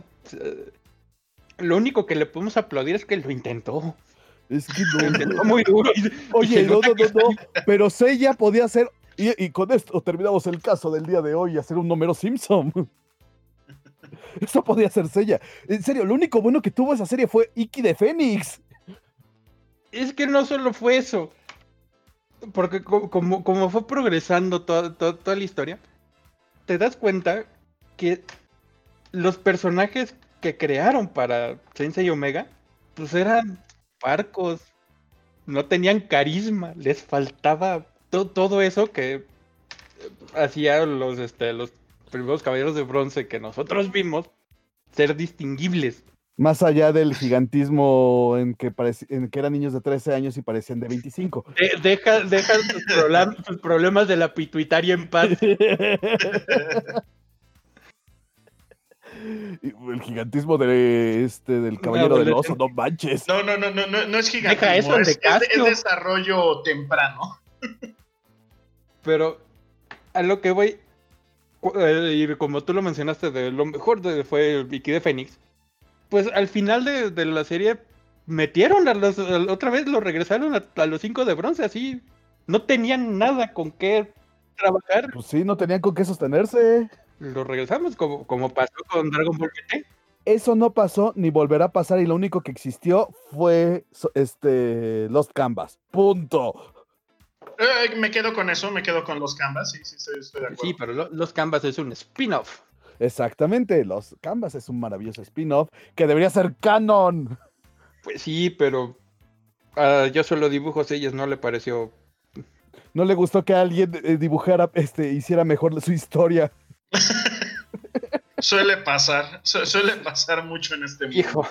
lo único que le podemos aplaudir es que lo intentó. Es que Lo no. intentó muy duro. y- Oye, no, no, no, no. Pero Seiya podía hacer. Y, y con esto terminamos el caso del día de hoy, hacer un número Simpson. Eso podía ser Sella. En serio, lo único bueno que tuvo esa serie fue Iki de Fénix. Es que no solo fue eso. Porque co- como, como fue progresando toda, toda- toda la historia, te das cuenta que los personajes que crearon para Sensei Omega, pues eran parcos, no tenían carisma, les faltaba to- todo eso que hacía los, este, los primeros caballeros de bronce que nosotros vimos ser distinguibles. Más allá del gigantismo en que, en que eran niños de 13 años y parecían de 25. De- deja deja tus, tus problemas de la pituitaria en paz. El gigantismo de este del caballero del oso, no manches. No, no, no, no, no, no es Deja gigantismo, eso, el de es, es es desarrollo temprano. Pero a lo que voy, y como tú lo mencionaste, de lo mejor de- fue Vicky de Fénix, pues al final de, de la serie metieron a los, a- otra vez lo regresaron a, a los cinco de bronce, así no tenían nada con qué trabajar, Pues sí, no tenían con qué sostenerse. lo regresamos como, como pasó con Dragon Ball GT. Eso no pasó ni volverá a pasar y lo único que existió fue este Lost Canvas. Punto. Eh, me quedo con eso, me quedo con los canvas, sí, sí, estoy, estoy de acuerdo. Sí, pero lo- los Canvas es un spin-off. Exactamente, Los Canvas es un maravilloso spin-off que debería ser canon. Pues sí, pero ah, yo solo dibujos ellas no le pareció No le gustó que alguien eh, dibujara, este, hiciera mejor su historia. Suele pasar, su- suele pasar mucho en este mundo. Hijo,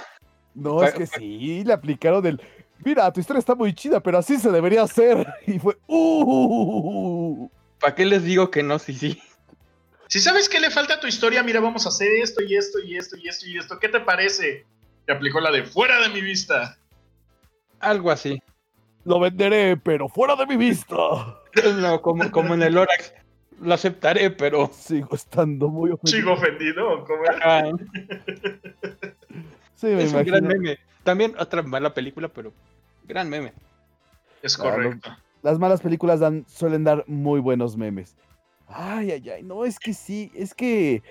No, es que sí, le aplicaron el. Mira, tu historia está muy chida, pero así se debería hacer. Y fue. ¡Uh! ¿para qué les digo que no? Sí, sí. Si sabes que le falta a tu historia, mira, vamos a hacer esto y esto y esto y esto y esto. ¿Qué te parece? Te aplicó la de fuera de mi vista. Algo así. Lo venderé, pero fuera de mi vista. No, como, como en el Orax. Lo aceptaré, pero. Sigo estando muy ofendido. ¿Sigo ofendido? o cómo era? ah, Sí, me es un gran imagino. meme. También otra mala película, pero. Gran meme. Es Claro. correcto. Las malas películas dan, suelen dar muy buenos memes. Ay, ay, ay. No, es que sí, es que.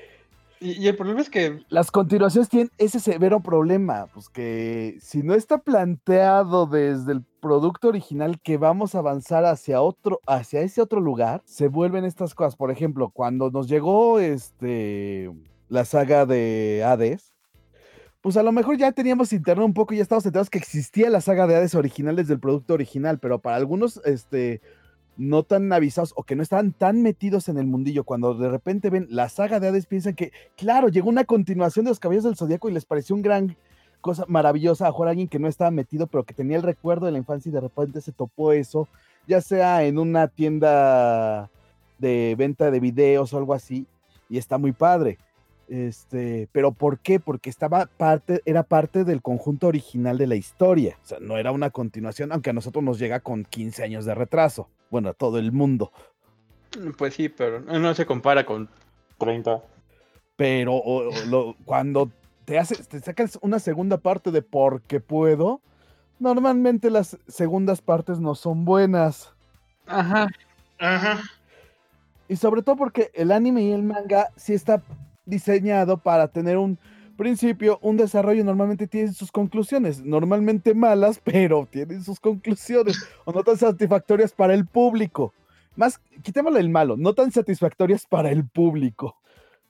Y, y el problema es que. Las continuaciones tienen ese severo problema, pues que si no está planteado desde el producto original que vamos a avanzar hacia otro, hacia ese otro lugar, se vuelven estas cosas. Por ejemplo, cuando nos llegó este la saga de Hades, pues a lo mejor ya teníamos internet un poco y ya estábamos enterados que existía la saga de Hades original desde el producto original, pero para algunos, este, no tan avisados o que no estaban tan metidos en el mundillo, cuando de repente ven la saga de Hades, piensan que, claro, llegó una continuación de los Caballeros del Zodíaco y les pareció un gran cosa maravillosa a jugar a alguien que no estaba metido, pero que tenía el recuerdo de la infancia y de repente se topó eso, ya sea en una tienda de venta de videos o algo así, y está muy padre. Este, pero ¿por qué? Porque estaba parte, era parte del conjunto original de la historia. O sea, no era una continuación, aunque a nosotros nos llega con 15 años de retraso. Bueno, a todo el mundo. Pues sí, pero no se compara con 30. Pero o- o lo- cuando te haces, te sacas una segunda parte de porque puedo, normalmente las segundas partes no son buenas. Ajá. Ajá. Y sobre todo porque el anime y el manga sí está diseñado para tener un principio, un desarrollo, normalmente tienen sus conclusiones, normalmente malas, pero tienen sus conclusiones, o no tan satisfactorias para el público. Más, quitémosle el malo, no tan satisfactorias para el público.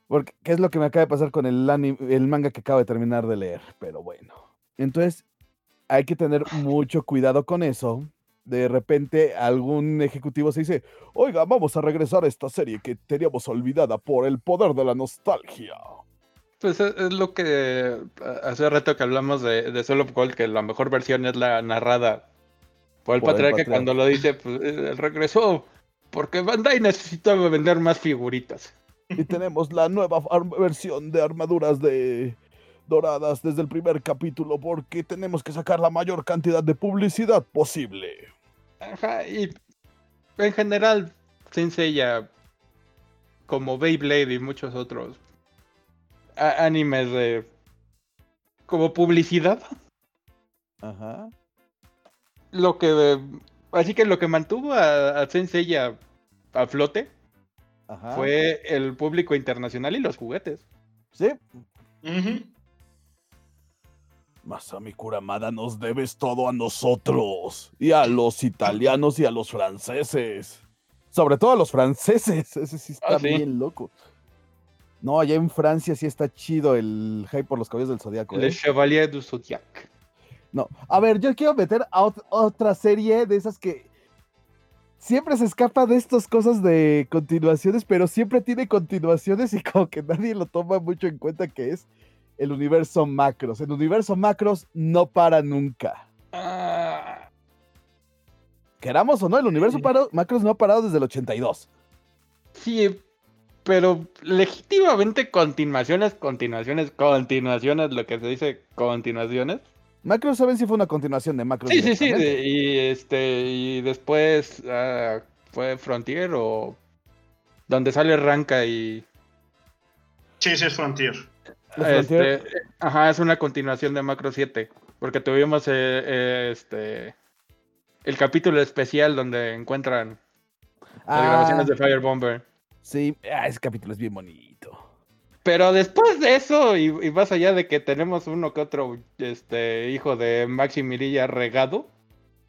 Porque, ¿qué es lo que me acaba de pasar con el, anime, el manga que acabo de terminar de leer? Pero bueno. Entonces, hay que tener mucho cuidado con eso. De repente, algún ejecutivo se dice, Oiga, vamos a regresar a esta serie que teníamos olvidada por el poder de la nostalgia. Pues es, es lo que hace rato que hablamos de, de Soul of Gold, que la mejor versión es la narrada por el Por patriarca cuando lo dice, pues eh, regresó porque Bandai necesitaba vender más figuritas. Y tenemos la nueva versión de armaduras de doradas desde el primer capítulo porque tenemos que sacar la mayor cantidad de publicidad posible. Ajá, y en general, Senseiya, como Beyblade y muchos otros a- animes de como publicidad, Ajá. lo que así que lo que mantuvo a, a Senseiya a flote Ajá. fue el público internacional y los juguetes. Sí. Masami Kuramada, nos debes todo a nosotros. Y a los italianos y a los franceses. Sobre todo a los franceses. Ese sí está Ah, sí. bien loco. No, allá en Francia sí está chido el hype por los caballos del zodiaco. Le ¿eh? Chevalier du Zodiac. No, a ver, yo quiero meter a ot- otra serie de esas que siempre se escapa de estas cosas de continuaciones, pero siempre tiene continuaciones y como que nadie lo toma mucho en cuenta que es el universo macros. El universo macros no para nunca. Ah, Queramos o no, el universo Sí. paro- macros no ha parado desde el 82. sí, pero legítimamente continuaciones, continuaciones, continuaciones, lo que se dice continuaciones. Macros, ¿saben si fue una continuación de macros? Sí, sí, sí. de- y este, y después ah, fue Frontier o donde sale Ranka y Sí, sí, es Frontier. Este, ajá, es una continuación de Macro 7. Porque tuvimos eh, eh, este el capítulo especial donde encuentran las Ah, grabaciones de Firebomber. Sí, ah, ese capítulo es bien bonito. Pero después de eso, y, y más allá de que tenemos uno que otro este, hijo de Maxi Mirilla regado,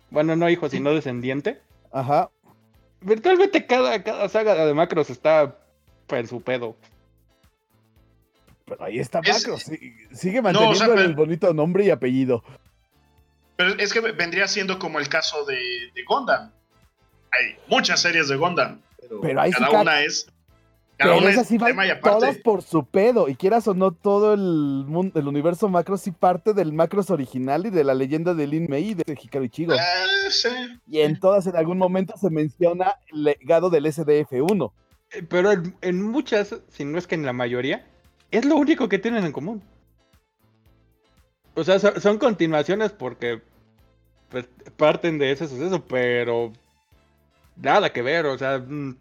bueno, no hijo, sino descendiente, Ajá. virtualmente cada, cada saga de macros está en su pedo. Pero ahí está Es- Macros. sigue No, o manteniendo sea, pero- el bonito nombre y apellido. Pero es que vendría siendo como el caso de, de Gundam. Hay muchas series de Gundam. Pero, Pero ahí cada ca- una es. Cada Pero una esas es sí tema y todas aparte. por su pedo. Y quieras o no, todo el, mundo, el universo macros sí parte del macros original y de la leyenda de Lin Mei y de Hikaru Ichigo. Ah, sí. Y en todas, en algún momento, se menciona el legado del SDF-1. Eh, Pero en, en muchas, si no es que en la mayoría, es lo único que tienen en común. O sea, so- son, continuaciones porque pues, parten de ese suceso, pero nada que ver, o sea, mm,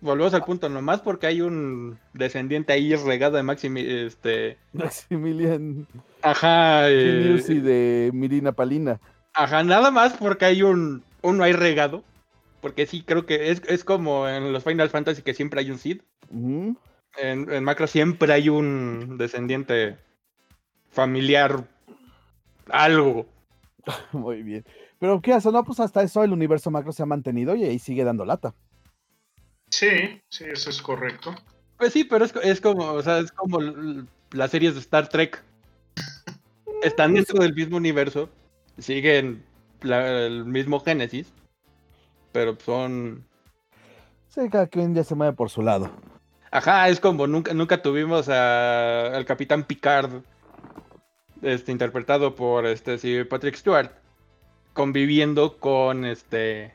volvemos al punto, nomás porque hay un descendiente ahí regado de Maximi, este, Maximilian ajá, eh, y de Mirina Palina. ajá, nada más porque hay un, uno ahí regado, porque sí, creo que es, es como en los Final Fantasy que siempre hay un Sid. En, en Macro siempre hay un descendiente familiar, algo. Muy bien. Pero qué o no, pues hasta eso el universo macro se ha mantenido y ahí sigue dando lata. Sí, sí, eso es correcto. Pues sí, pero es, es como, o sea, es como las series de Star Trek. Están dentro del mismo universo, siguen la- el mismo Génesis, pero son... Sí, cada quien ya se mueve por su lado. Ajá, es como nunca, nunca tuvimos a- al Capitán Picard, este, interpretado por este Sir Patrick Stewart, conviviendo con este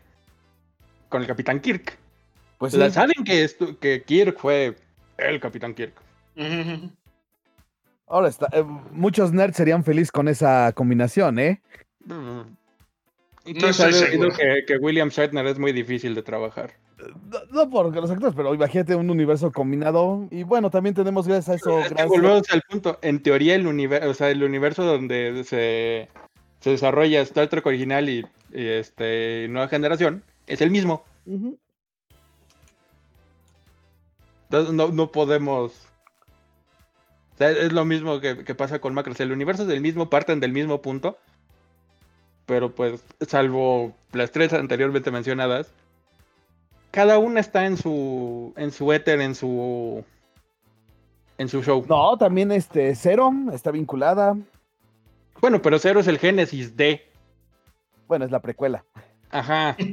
con el Capitán Kirk. Pues sí, saben que, estu- que Kirk fue el Capitán Kirk. Ahora está. eh, muchos nerds serían felices con esa combinación, ¿eh? Mm. Y No estoy seguro. que, que William Shatner es muy difícil de trabajar. No, no por los actores, pero imagínate un universo combinado. Y bueno, también tenemos gracias a eso. Gracias- volvemos al punto. En teoría, el universo, o sea, el universo donde se, se desarrolla Star Trek original y, y, este nueva generación es el mismo. Entonces no, no podemos. O sea, es lo mismo que, que pasa con Macros. El universo es del mismo, parten del mismo punto. Pero pues, salvo las tres anteriormente mencionadas, cada una está en su. en su éter, en su. en su show. No, también este Zero está vinculada. Bueno, pero Cero es el génesis de. Bueno, es la precuela. Ajá.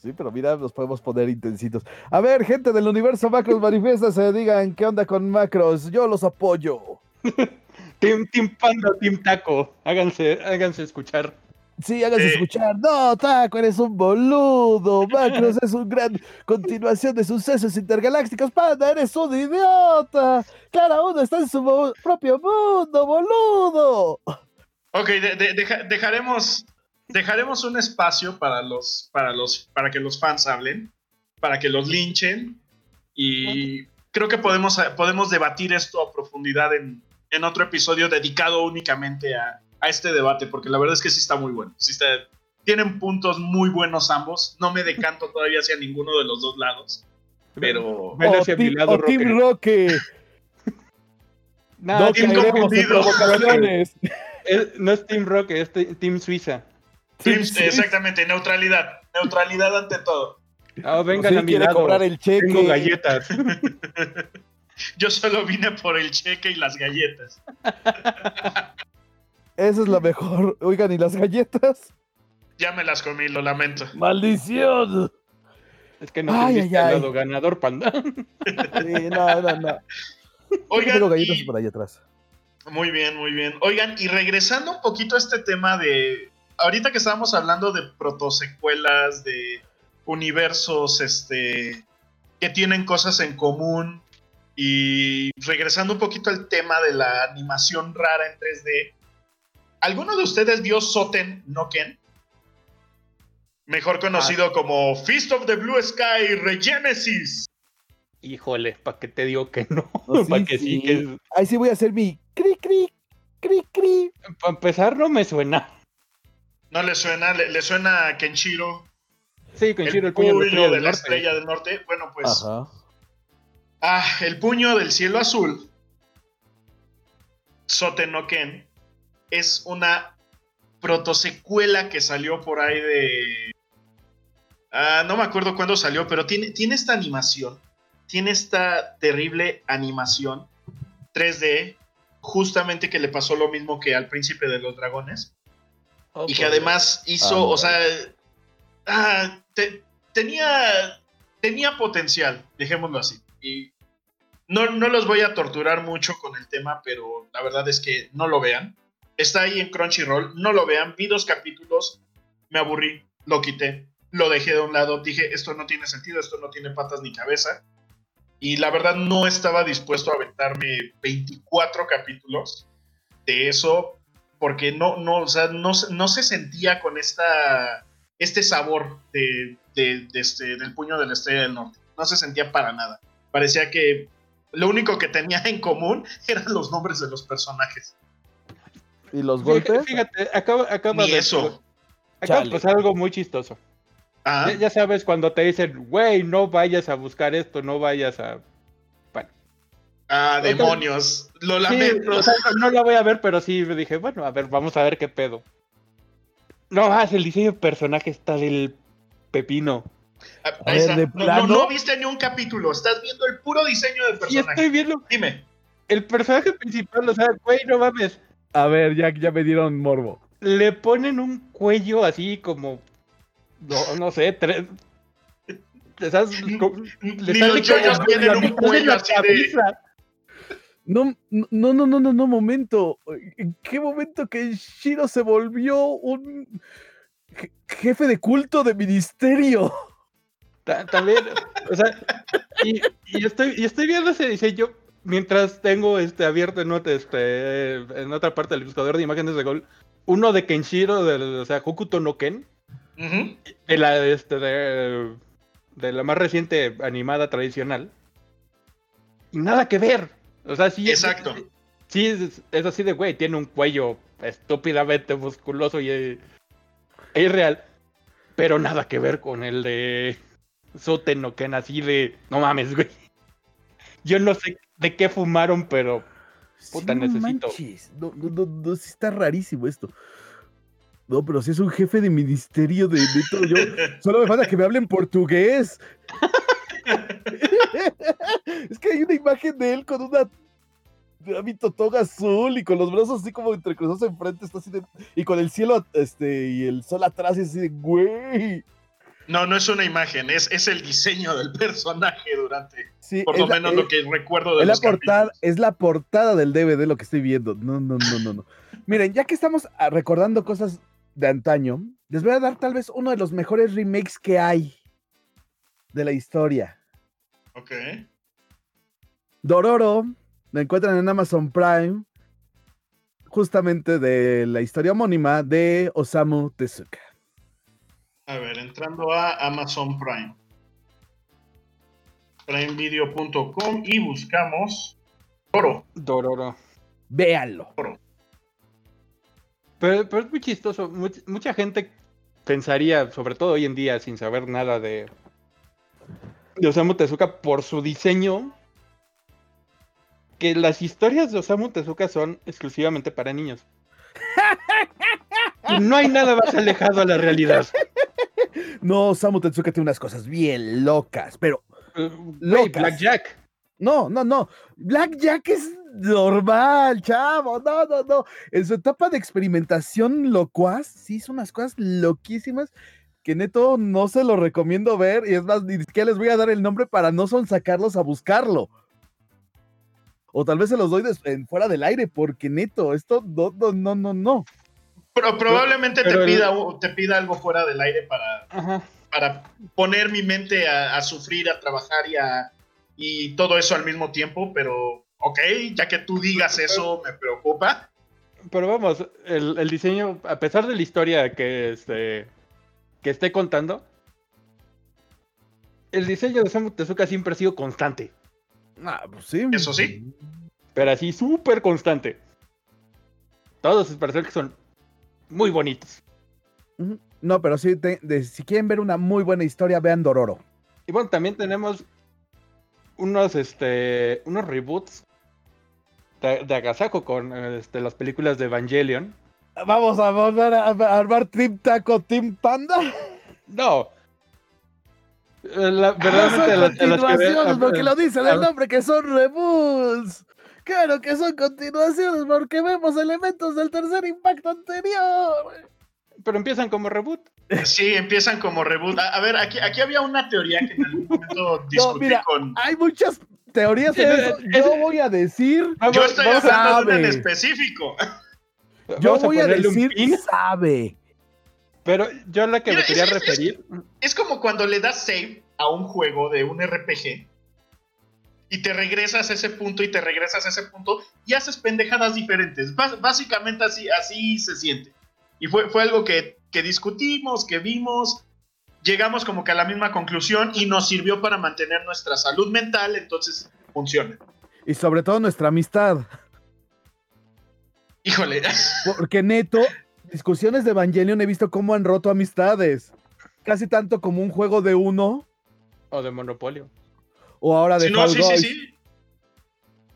Sí, pero mira, nos podemos poner intensitos. A ver, gente del universo Macros, manifiéstase, digan qué onda con Macros. Yo los apoyo. Team, team Panda, Team Taco. Háganse, háganse escuchar. Sí, háganse Eh. escuchar. No, Taco, eres un boludo. Macros es un gran continuación de sucesos intergalácticos. Panda, eres un idiota. Cada uno está en su propio mundo, boludo. Ok, de- de- deja- dejaremos, dejaremos un espacio para los, para los, para que los fans hablen, para que los linchen y creo que podemos, podemos debatir esto a profundidad en, en otro episodio dedicado únicamente a, a este debate, porque la verdad es que sí está muy bueno. Sí está, tienen puntos muy buenos ambos. No me decanto todavía hacia ninguno de los dos lados, pero Ven hacia mi Team- lado, o Team Roque. Roque. No, no Team confundido. es- no es Team Rock, es te- Team Suiza. Team- Sí, sí. Exactamente, neutralidad. Neutralidad ante todo. Ah, vengan Sí, a mi quiere lado. cobrar el cheque. Tengo galletas. Yo solo vine por el cheque y las galletas. Esa es la mejor. Oigan, ¿y las galletas? Ya me las comí, lo lamento. ¡Maldición! Es que no Ay, ay, ay. lado ganador, panda. Sí, no, no, no. Oigan, Tengo galletas y- por ahí atrás. Muy bien, muy bien. Oigan, y regresando un poquito a este tema de. Ahorita que estábamos hablando de protosecuelas, de universos, este. que tienen cosas en común. Y regresando un poquito al tema de la animación rara en 3D. ¿Alguno de ustedes vio Soten no Ken? Mejor conocido como Feast of the Blue Sky Regenesis. Híjole, ¿para qué te digo que no? No, sí, Para que sí, sí. que Ahí sí voy a hacer mi cri cri cri cri. Para empezar, no me suena. ¿No le suena? ¿Le, le suena a Kenshiro? Sí, con el el puño de la norte. estrella del norte. Bueno, pues. Ajá. Ah, el puño del cielo azul. Soten no Ken. Es una protosecuela que salió por ahí de. Ah, no me acuerdo cuándo salió, pero tiene, tiene esta animación. Tiene esta terrible animación 3D. Justamente que le pasó lo mismo que al príncipe de los dragones. Oh, y que por además hizo, Ah, o sea, ah, te- tenía, tenía potencial, dejémoslo así. Y no, no los voy a torturar mucho con el tema, pero la verdad es que no lo vean. Está ahí en Crunchyroll, no lo vean. Vi dos capítulos, me aburrí, lo quité, lo dejé de un lado. Dije, esto no tiene sentido, esto no tiene patas ni cabeza. Y la verdad no estaba dispuesto a aventarme 24 capítulos de eso porque no, no, o sea, no, no se sentía con esta, este sabor de, de- de este, del puño de la estrella del norte. No se sentía para nada. Parecía que lo único que tenía en común eran los nombres de los personajes. ¿Y los golpes? fíjate, acaba, acaba Ni de eso. Acaba de pasar algo muy chistoso. Ah, Ya, ya sabes cuando te dicen, güey, no vayas a buscar esto, no vayas a. Bueno, ah, demonios. Lo sí, lamento. o sea, no, la voy a ver, pero sí me dije, bueno, a ver, vamos a ver qué pedo. No, más el diseño de personaje está del pepino. Ah, A ahí ver, está. de No, no, viste ni un capítulo. Estás viendo el puro diseño del Y personaje. estoy viendo Dime. el personaje principal, o sea, güey, no mames. A ver, ya, ya me dieron morbo. Le ponen un cuello así como. No, no sé, tres. le Ni sale los yoyos como tienen un cuello así de. No, no, no, no, no, no, momento. ¿En qué momento que Shiro se volvió un je- jefe de culto de ministerio? Ta- También, o sea, y, y estoy, y estoy viendo ese diseño mientras tengo este abierto en otra, este, en otra parte del buscador de imágenes de gol. Uno de Kenshiro, del, o sea, Hokuto no Ken, de la, este, de, de la más reciente animada tradicional. Y nada que ver. O sea, sí. es- Exacto. Sí, es, es así de, güey, tiene un cuello estúpidamente musculoso y eh, es irreal. Pero nada que ver con el de Soten o Ken, así de, no mames, güey. Yo no sé de qué fumaron, pero Puta, necesito. No, no, no, no, sí está rarísimo esto. No, pero si es un jefe de ministerio de, de todo. Yo, solo me falta que me hablen portugués. es que hay una imagen de él con una hábito toga azul y con los brazos así como entrecruzados enfrente, está así de, y con el cielo este y el sol atrás y así de güey. No, no es una imagen, es, es el diseño del personaje durante, Sí, por lo la- menos es- lo que recuerdo de es la portada, capítulos. es la portada del DVD lo que estoy viendo. No, no, no, no, no. Miren, ya que estamos ah, recordando cosas de antaño, les voy a dar tal vez uno de los mejores remakes que hay de la historia. Ok. Dororo, lo encuentran en Amazon Prime, justamente de la historia homónima de Osamu Tezuka. A ver, entrando a Amazon Prime. Primevideo.com y buscamos Oro. Dororo. Véanlo. Pero, pero es muy chistoso. Much- mucha gente pensaría, sobre todo hoy en día, sin saber nada de, de Osamu Tezuka, por su diseño, que las historias de Osamu Tezuka son exclusivamente para niños. Y no hay nada más alejado a la realidad. No, Osamu Tezuka tiene unas cosas bien locas, pero Eh, Locas. Blackjack. no, no, no. Blackjack es normal, chavo. No, no, no. En su etapa de experimentación locuaz, sí hizo unas cosas loquísimas que neto no se lo recomiendo ver. Y es más, ni siquiera les voy a dar el nombre para no sonsacarlos a buscarlo. O tal vez se los doy en- fuera del aire, porque neto, esto no, no, no, no, no. Pero probablemente pero te, el- pida, te pida algo fuera del aire para, Ajá. para poner mi mente a, a sufrir, a trabajar y, a- y todo eso al mismo tiempo, pero ok, ya que tú digas eso me preocupa. Pero vamos, el, el diseño, a pesar de la historia que, este, que esté contando, el diseño de Osamu Tezuka siempre ha sido constante. Ah, pues sí. Eso sí. Pero así, súper constante. Todos sus personajes son muy bonitos. No, pero sí, te- de- si quieren ver una muy buena historia, vean Dororo. Y bueno, también tenemos unos, este, unos reboots de, de con este, las películas de Evangelion. Vamos a volver a, a armar Team Taco, Team Panda. No. Eh, la- Ah, son verdaderamente las- las que porque lo dice el nombre, que son reboots. Claro que son continuaciones, porque vemos elementos del tercer impacto anterior. Pero empiezan como reboot. Sí, empiezan como reboot. A, a ver, aquí, aquí había una teoría que en algún momento discutí mira, con... Hay muchas teorías en eso. es- Yo voy a decir, Vamos, Yo estoy a, hablando de en específico. yo vamos a voy a un decir, pin, sabe. pero yo la que Mira, me quería es- es- referir. Es como cuando le das save a un juego de un RPG y te regresas a ese punto y te regresas a ese punto y haces pendejadas diferentes. Bás- básicamente así, así se siente. Y fue, fue algo que, que discutimos, que vimos, llegamos como que a la misma conclusión y nos sirvió para mantener nuestra salud mental, entonces funciona. Y sobre todo nuestra amistad. Híjole, Porque neto, discusiones de Evangelion he visto cómo han roto amistades. Casi tanto como un juego de uno O de Monopolio. O ahora de Sí, no, Fall sí, sí, Guys. sí.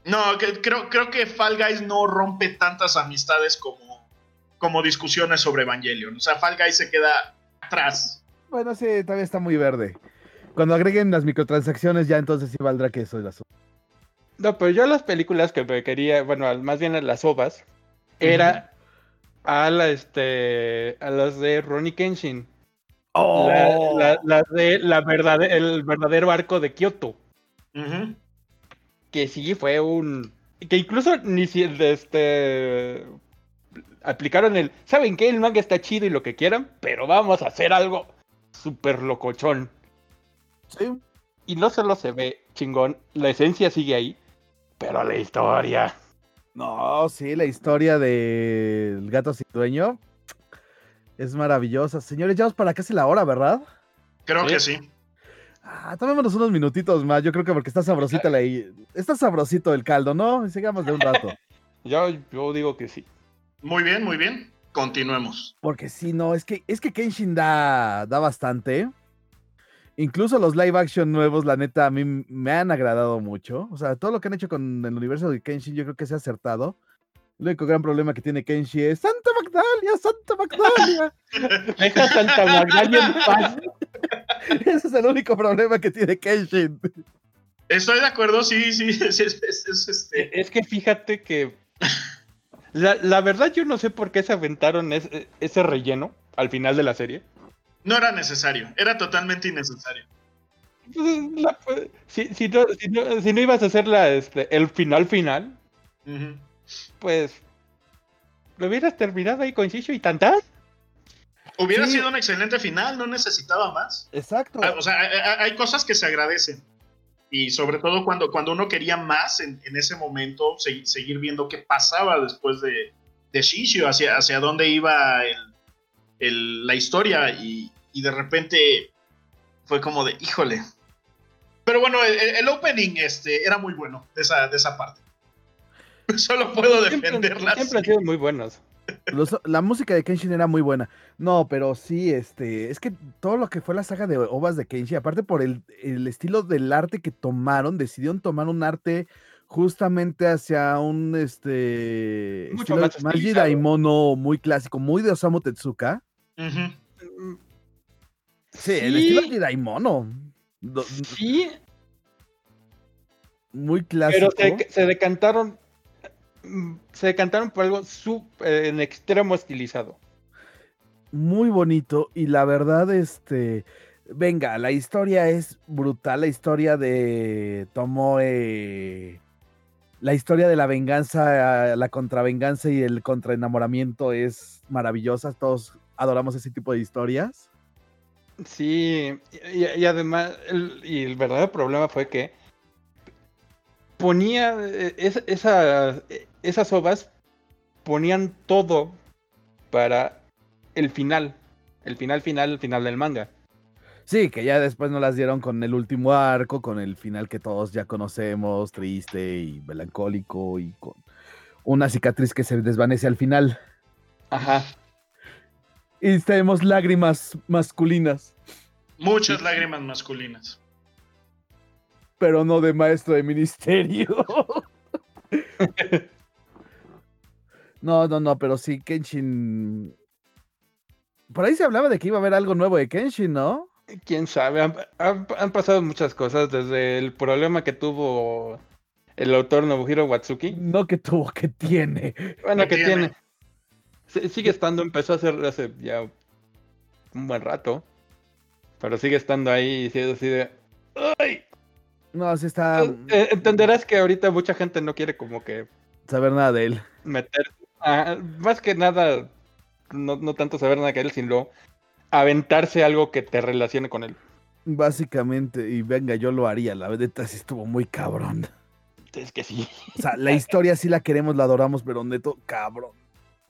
No, que, creo, creo que Fall Guys no rompe tantas amistades como, como discusiones sobre Evangelion. O sea, Fall Guys se queda atrás. Bueno, sí, todavía está muy verde. Cuando agreguen las microtransacciones, ya entonces sí valdrá que eso es la No, pero yo las películas que me quería, bueno, más bien a las ovas, era a la este a las de Ronnie Kenshin. La, la- las de la verdad, el verdadero arco de Kyoto. Que sí fue un. Que incluso ni si de este. Aplicaron el. ¿Saben qué? El manga está chido y lo que quieran, pero vamos a hacer algo súper locochón. Sí. Y no solo se ve chingón, la esencia sigue ahí, pero la historia. No, sí, la historia del gato sin dueño es maravillosa. Señores, ya vamos para casi la hora, ¿verdad? Creo Sí. que sí. Ah, tomémonos unos minutitos más. Yo creo que porque está sabrosita la... Está sabrosito el caldo, ¿no? Sigamos de un rato. Yo, yo digo que sí. Muy bien, muy bien. Continuemos. Porque sí, no, es que, es que Kenshin da, da bastante. Incluso los live action nuevos, la neta, a mí me han agradado mucho. O sea, todo lo que han hecho con el universo de Kenshin, yo creo que se ha acertado. El único gran problema que tiene Kenshin es Santa Magdalia, Santa Magdalia. Deja Santa Magdalia en paz. Ese es el único problema que tiene Kenshin. Estoy de acuerdo, sí, sí. Es, es- es- es, este, Es que fíjate que. La, la verdad, yo no sé por qué se aventaron ese, ese relleno al final de la serie. no era necesario. Era totalmente innecesario. Pues, la- si, si no, si, no, si no ibas a hacer la, este, el final final, pues. Lo hubieras terminado ahí con Shisho y tantas. Hubiera Sí. sido un excelente final, no necesitaba más. Exacto. Ah, O sea, hay- cosas que se agradecen. Y sobre todo cuando, cuando uno quería más en, en ese momento, se- seguir viendo qué pasaba después de, de Shishio, hacia, hacia dónde iba el- el- la historia. Y, y de repente fue como de, híjole. Pero bueno, el, el opening este, era muy bueno de esa, de esa parte. Solo puedo Siempre, defenderlas. siempre han sido muy buenos. Los- la música de Kenshin era muy buena. No, pero sí, este, es que todo lo que fue la saga de ovas de Kenshin, aparte por el, el estilo del arte que tomaron, decidieron tomar un arte justamente hacia un este Mucho estilo más Majida estilizado. y mono muy clásico, muy de Osamu Tezuka. Sí, el estilo de Daimono. Sí, Muy clásico. pero se, se decantaron. Mm, Se decantaron por algo sub- eh, en extremo estilizado. muy bonito y la verdad, este, venga, la historia es brutal, la historia de Tomoe, la historia de la venganza, la contravenganza y el contraenamoramiento es maravillosa, todos adoramos ese tipo de historias. Sí, y, y además, el, y el verdadero problema fue que ponía eh, es- esa- esas ovas ponían todo para el final, el final final, el final del manga. Sí, que ya después nos las dieron con el último arco, con el final que todos ya conocemos, triste y melancólico y con una cicatriz que se desvanece al final. Ajá. Y tenemos lágrimas masculinas. Muchas lágrimas masculinas. Pero no de maestro de ministerio. no, no, no, pero sí, Kenshin. Por ahí se hablaba de que iba a haber algo nuevo de Kenshin, ¿no? Quién sabe, han, han- han pasado muchas cosas desde el problema que tuvo el autor Nobuhiro Watsuki. No que tuvo, que tiene. Bueno, Que tiene. Sigue estando, empezó a hacer hace ya un buen rato. Pero sigue estando ahí y sigue así de. No, sí está. Eh, entenderás que ahorita mucha gente no quiere como que Saber nada de él. meter. ah, más que nada, no, no tanto saber nada que él, sino aventarse algo que te relacione con él. Básicamente, y venga, yo lo haría. La verdad sí estuvo muy cabrón. Es que sí. O sea, la historia sí la queremos, la adoramos, pero neto, cabrón.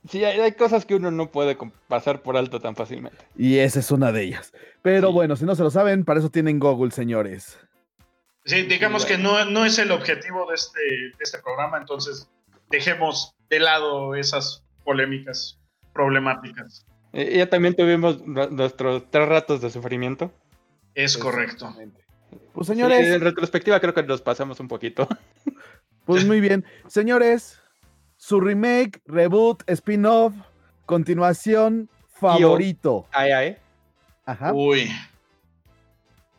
Sí, hay, hay cosas que uno no puede pasar por alto tan fácilmente. Y esa es una de ellas. Pero Sí. bueno, si no se lo saben, para eso tienen Google, señores. Sí, digamos que no, no es el objetivo de este, de este programa, entonces dejemos de lado esas polémicas problemáticas. Eh, ya también tuvimos nu- nuestros tres ratos de sufrimiento. Es correcto. Pues Sí, señores, en retrospectiva creo que nos pasamos un poquito. Pues muy bien. Señores, su remake, reboot, spin-off, continuación, favorito. Ay, ay. Ajá. Uy.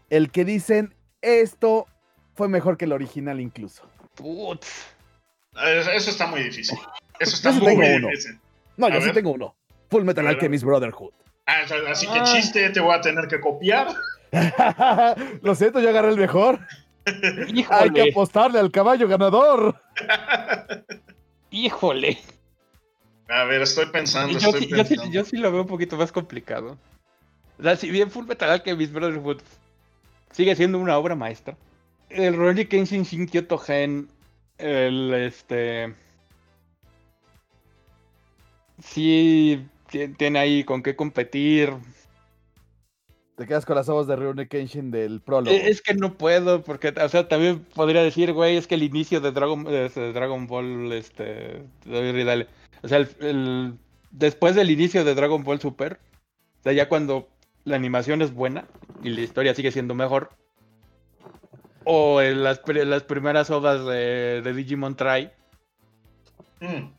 El que dicen, esto fue mejor que el original incluso. Putz. Eh, Eso está muy difícil. Eso está Yo sí muy tengo uno. difícil. No, A yo sí ver. tengo uno. Full Metal A Alchemist Brotherhood. Ah, Así que Ah. chiste, te voy a tener que copiar. Lo siento, yo agarré el mejor. Hay que Híjole, apostarle al caballo ganador. híjole. A ver, estoy pensando, Yo estoy sí, yo, sí, pensando. yo sí lo veo un poquito más complicado. O sea, si bien Full Metal Alchemist Brotherhood sigue siendo una obra maestra, el Ronnie Kenshin Shinkyo Togen, el este. Sí, ti- tiene ahí con qué competir. Te quedas con las ojos de Rurouni Kenshin del prólogo. Eh, Es que no puedo, porque, o sea, también podría decir, güey, es que el inicio de Dragon, de Dragon Ball, este, dale, dale. O sea, el, el- después del inicio de Dragon Ball Super, o sea, ya cuando la animación es buena y la historia sigue siendo mejor, o en las, las primeras ovas de, de Digimon Try, Mm.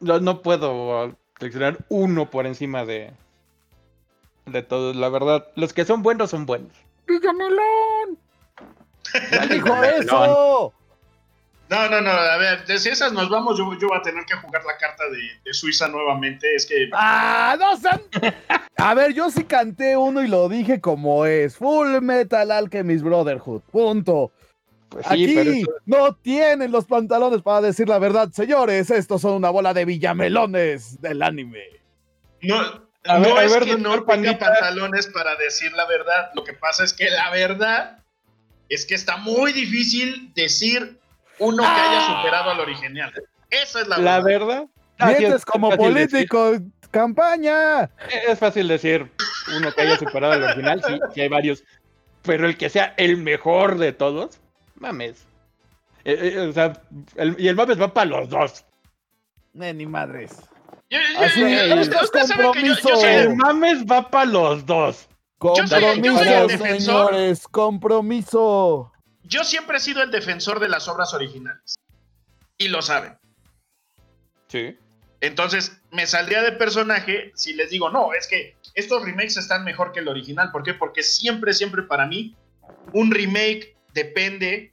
no, no puedo seleccionar uno por encima de, de todos, la verdad. Los que son buenos son buenos. ¡Villamelón! ¿Cuál ¡Dijo eso! No, no, no, a ver, de- si esas nos vamos, yo, yo voy a tener que jugar la carta de, de Suiza nuevamente. Es que ¡Ah, no sean! A ver, yo sí canté uno y lo dije como es. Full Metal Alchemist Brotherhood. Punto. Pues sí, Aquí pero eso- no tienen los pantalones para decir la verdad, señores. Estos son una bola de villamelones del anime. no, A ver, no a es ver, que no tenga pantalones para decir la verdad. Lo que pasa es que la verdad es que está muy difícil decir uno que haya superado al original. Esa es la, La verdad. verdad. Ah, es como político, campaña. es fácil decir uno que haya superado al original, sí, sí hay varios. Pero el que sea el mejor de todos, mames. Eh, eh, o sea, el- y el mames va para los dos. Eh, ni madres. Yo- yo- Así yo- es, usted- usted sabe que yo- yo compromiso. soy el- mames va para los dos. Yo soy- yo soy el Compromiso, defensor. señores, compromiso. Yo siempre he sido el defensor de las obras originales. Y lo saben. Sí. Entonces, me saldría de personaje si les digo, no, es que estos remakes están mejor que el original. ¿Por qué? Porque siempre, siempre para mí, un remake depende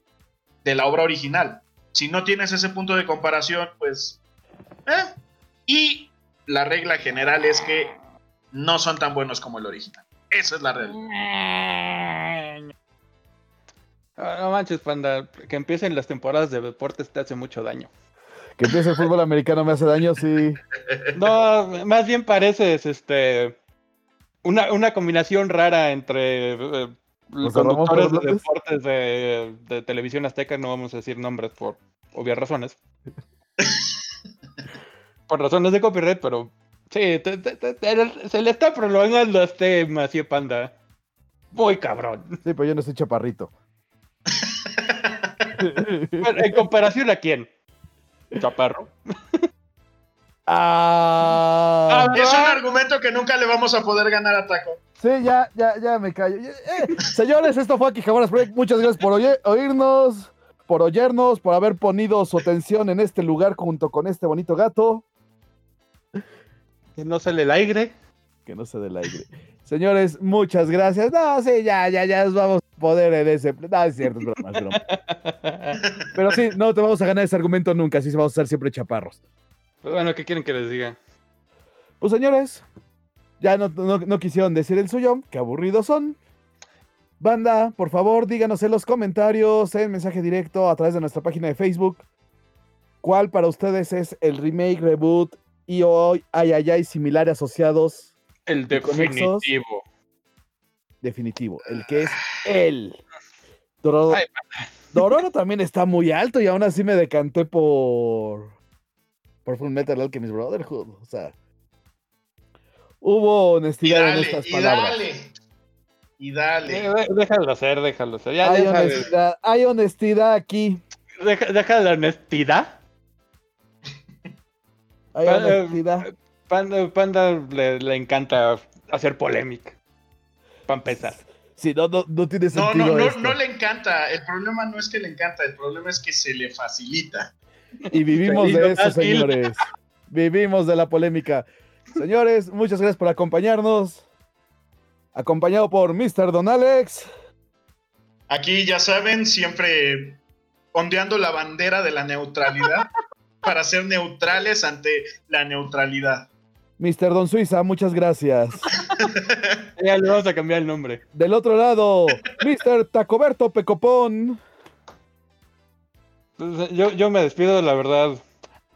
de la obra original. Si no tienes ese punto de comparación, pues... ¿eh? Y la regla general es que no son tan buenos como el original. Esa es la regla. Ah, No manches, panda. Que empiecen las temporadas de deportes te hace mucho daño. Que empiece el fútbol americano me hace daño, sí. No, más bien pareces este. Una, una combinación rara entre eh, los ¿Los de Ramón conductores de deportes de, de televisión azteca, no vamos a decir nombres por obvias razones. por razones de copyright, pero sí, te- te- te- te- se le está prolongando a este Macié Panda. Muy cabrón. Sí, pero yo no soy chaparrito. ¿En comparación a quién? Chaparro. Ah, Es un argumento que nunca le vamos a poder ganar a Taco. sí, ya, ya, ya me callo. Eh, señores, esto fue aquí Project. Muchas gracias por oye- oírnos, por oyernos, por haber ponido su atención en este lugar junto con este bonito gato. Que no sale el aire. Que no se dé el aire. Señores, muchas gracias. No, sí, ya, ya, ya nos vamos a poder en ese. No, es cierto, es broma, es broma. Pero sí, no te vamos a ganar ese argumento nunca, así vamos a ser siempre chaparros. Pues bueno, ¿qué quieren que les diga? Pues señores, ya no, no- no quisieron decir el suyo, qué aburridos son. Banda, por favor, díganos en los comentarios, en mensaje directo a través de nuestra página de Facebook, cuál para ustedes es el remake, reboot y hoy ay, ay, ay, similar asociados El definitivo. definitivo, el que es él. Dororo, Ay, Dororo también está muy alto y aún así me decanté por por Full Metal Alchemist Brotherhood, o sea, hubo honestidad en dale, estas y palabras. dale. Y dale. Eh, de- déjalo ser, déjalo ser. Ya, hay honestidad, hay honestidad aquí. Deja, deja la honestidad. Hay Pa- honestidad. Panda, Panda le, le encanta hacer polémica. Para empezar. Sí, no, no, no tiene No, sentido no, no, esto. no le encanta. El problema no es que le encanta, el problema es que se le facilita. Y vivimos de eso, señores. Vivimos de la polémica. Señores, muchas gracias por acompañarnos. Acompañado por Mr. Don Alex. Aquí, ya saben, siempre ondeando la bandera de la neutralidad para ser neutrales ante la neutralidad. Mr. Don Suiza, muchas gracias. Ya le vamos a cambiar el nombre. Del otro lado, Mr. Tacoberto Pecopón. Yo, yo me despido, la verdad.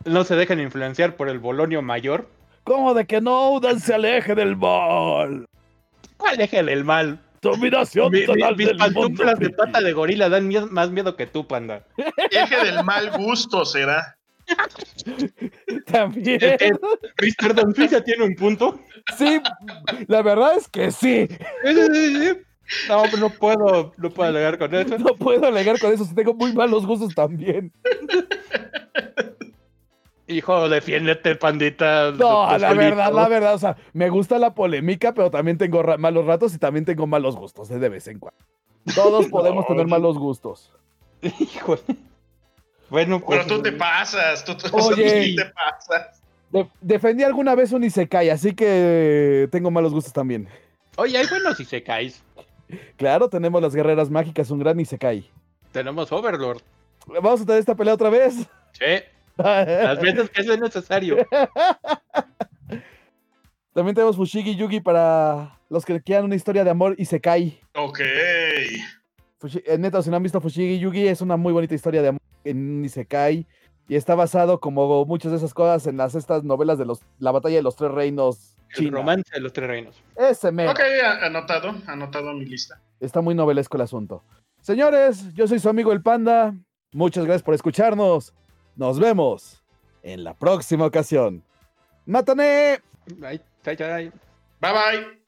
No se dejen influenciar por el Bolonio mayor. ¿Cómo de que no Dan se aleje del mal? Aléjale el mal. Dominación Mi- mi- total mis del mundo. de pata de gorila dan miedo- más miedo que tú, panda. Eje del mal gusto será. También. Es que Mr. Don Suiza tiene un punto. Sí, la verdad es que sí. No, no puedo, no puedo alegar con eso. No puedo alegar con eso, si tengo muy malos gustos también. Hijo, defiéndete, pandita. No, la solito. verdad, la verdad, o sea, me gusta la polémica, pero también tengo ra- malos ratos y también tengo malos gustos eh, de vez en cuando. Todos podemos No, tener malos gustos. Hijo. Bueno, pues. Pero tú te pasas, tú, tú- Oye. sí te pasas. De- defendí alguna vez un Isekai, así que tengo malos gustos también. Oye, hay buenos si se caes. Claro, tenemos las guerreras mágicas, un gran Isekai. Tenemos Overlord. Vamos a tener esta pelea otra vez. Sí, las veces que sea necesario. También tenemos Fushigi Yugi para los que quieran una historia de amor Isekai. Ok. Fushi- eh, neta, si no han visto Fushigi Yugi, es una muy bonita historia de amor en un Isekai. Y está basado, como muchas de esas cosas, en las estas novelas de los La Batalla de los Tres Reinos El romance de los tres reinos. Ese mero. Ok, anotado, anotado a mi lista. Está muy novelesco el asunto. Señores, yo soy su amigo el Panda. Muchas gracias por escucharnos. Nos vemos en la próxima ocasión. Ay, ay. Bye bye.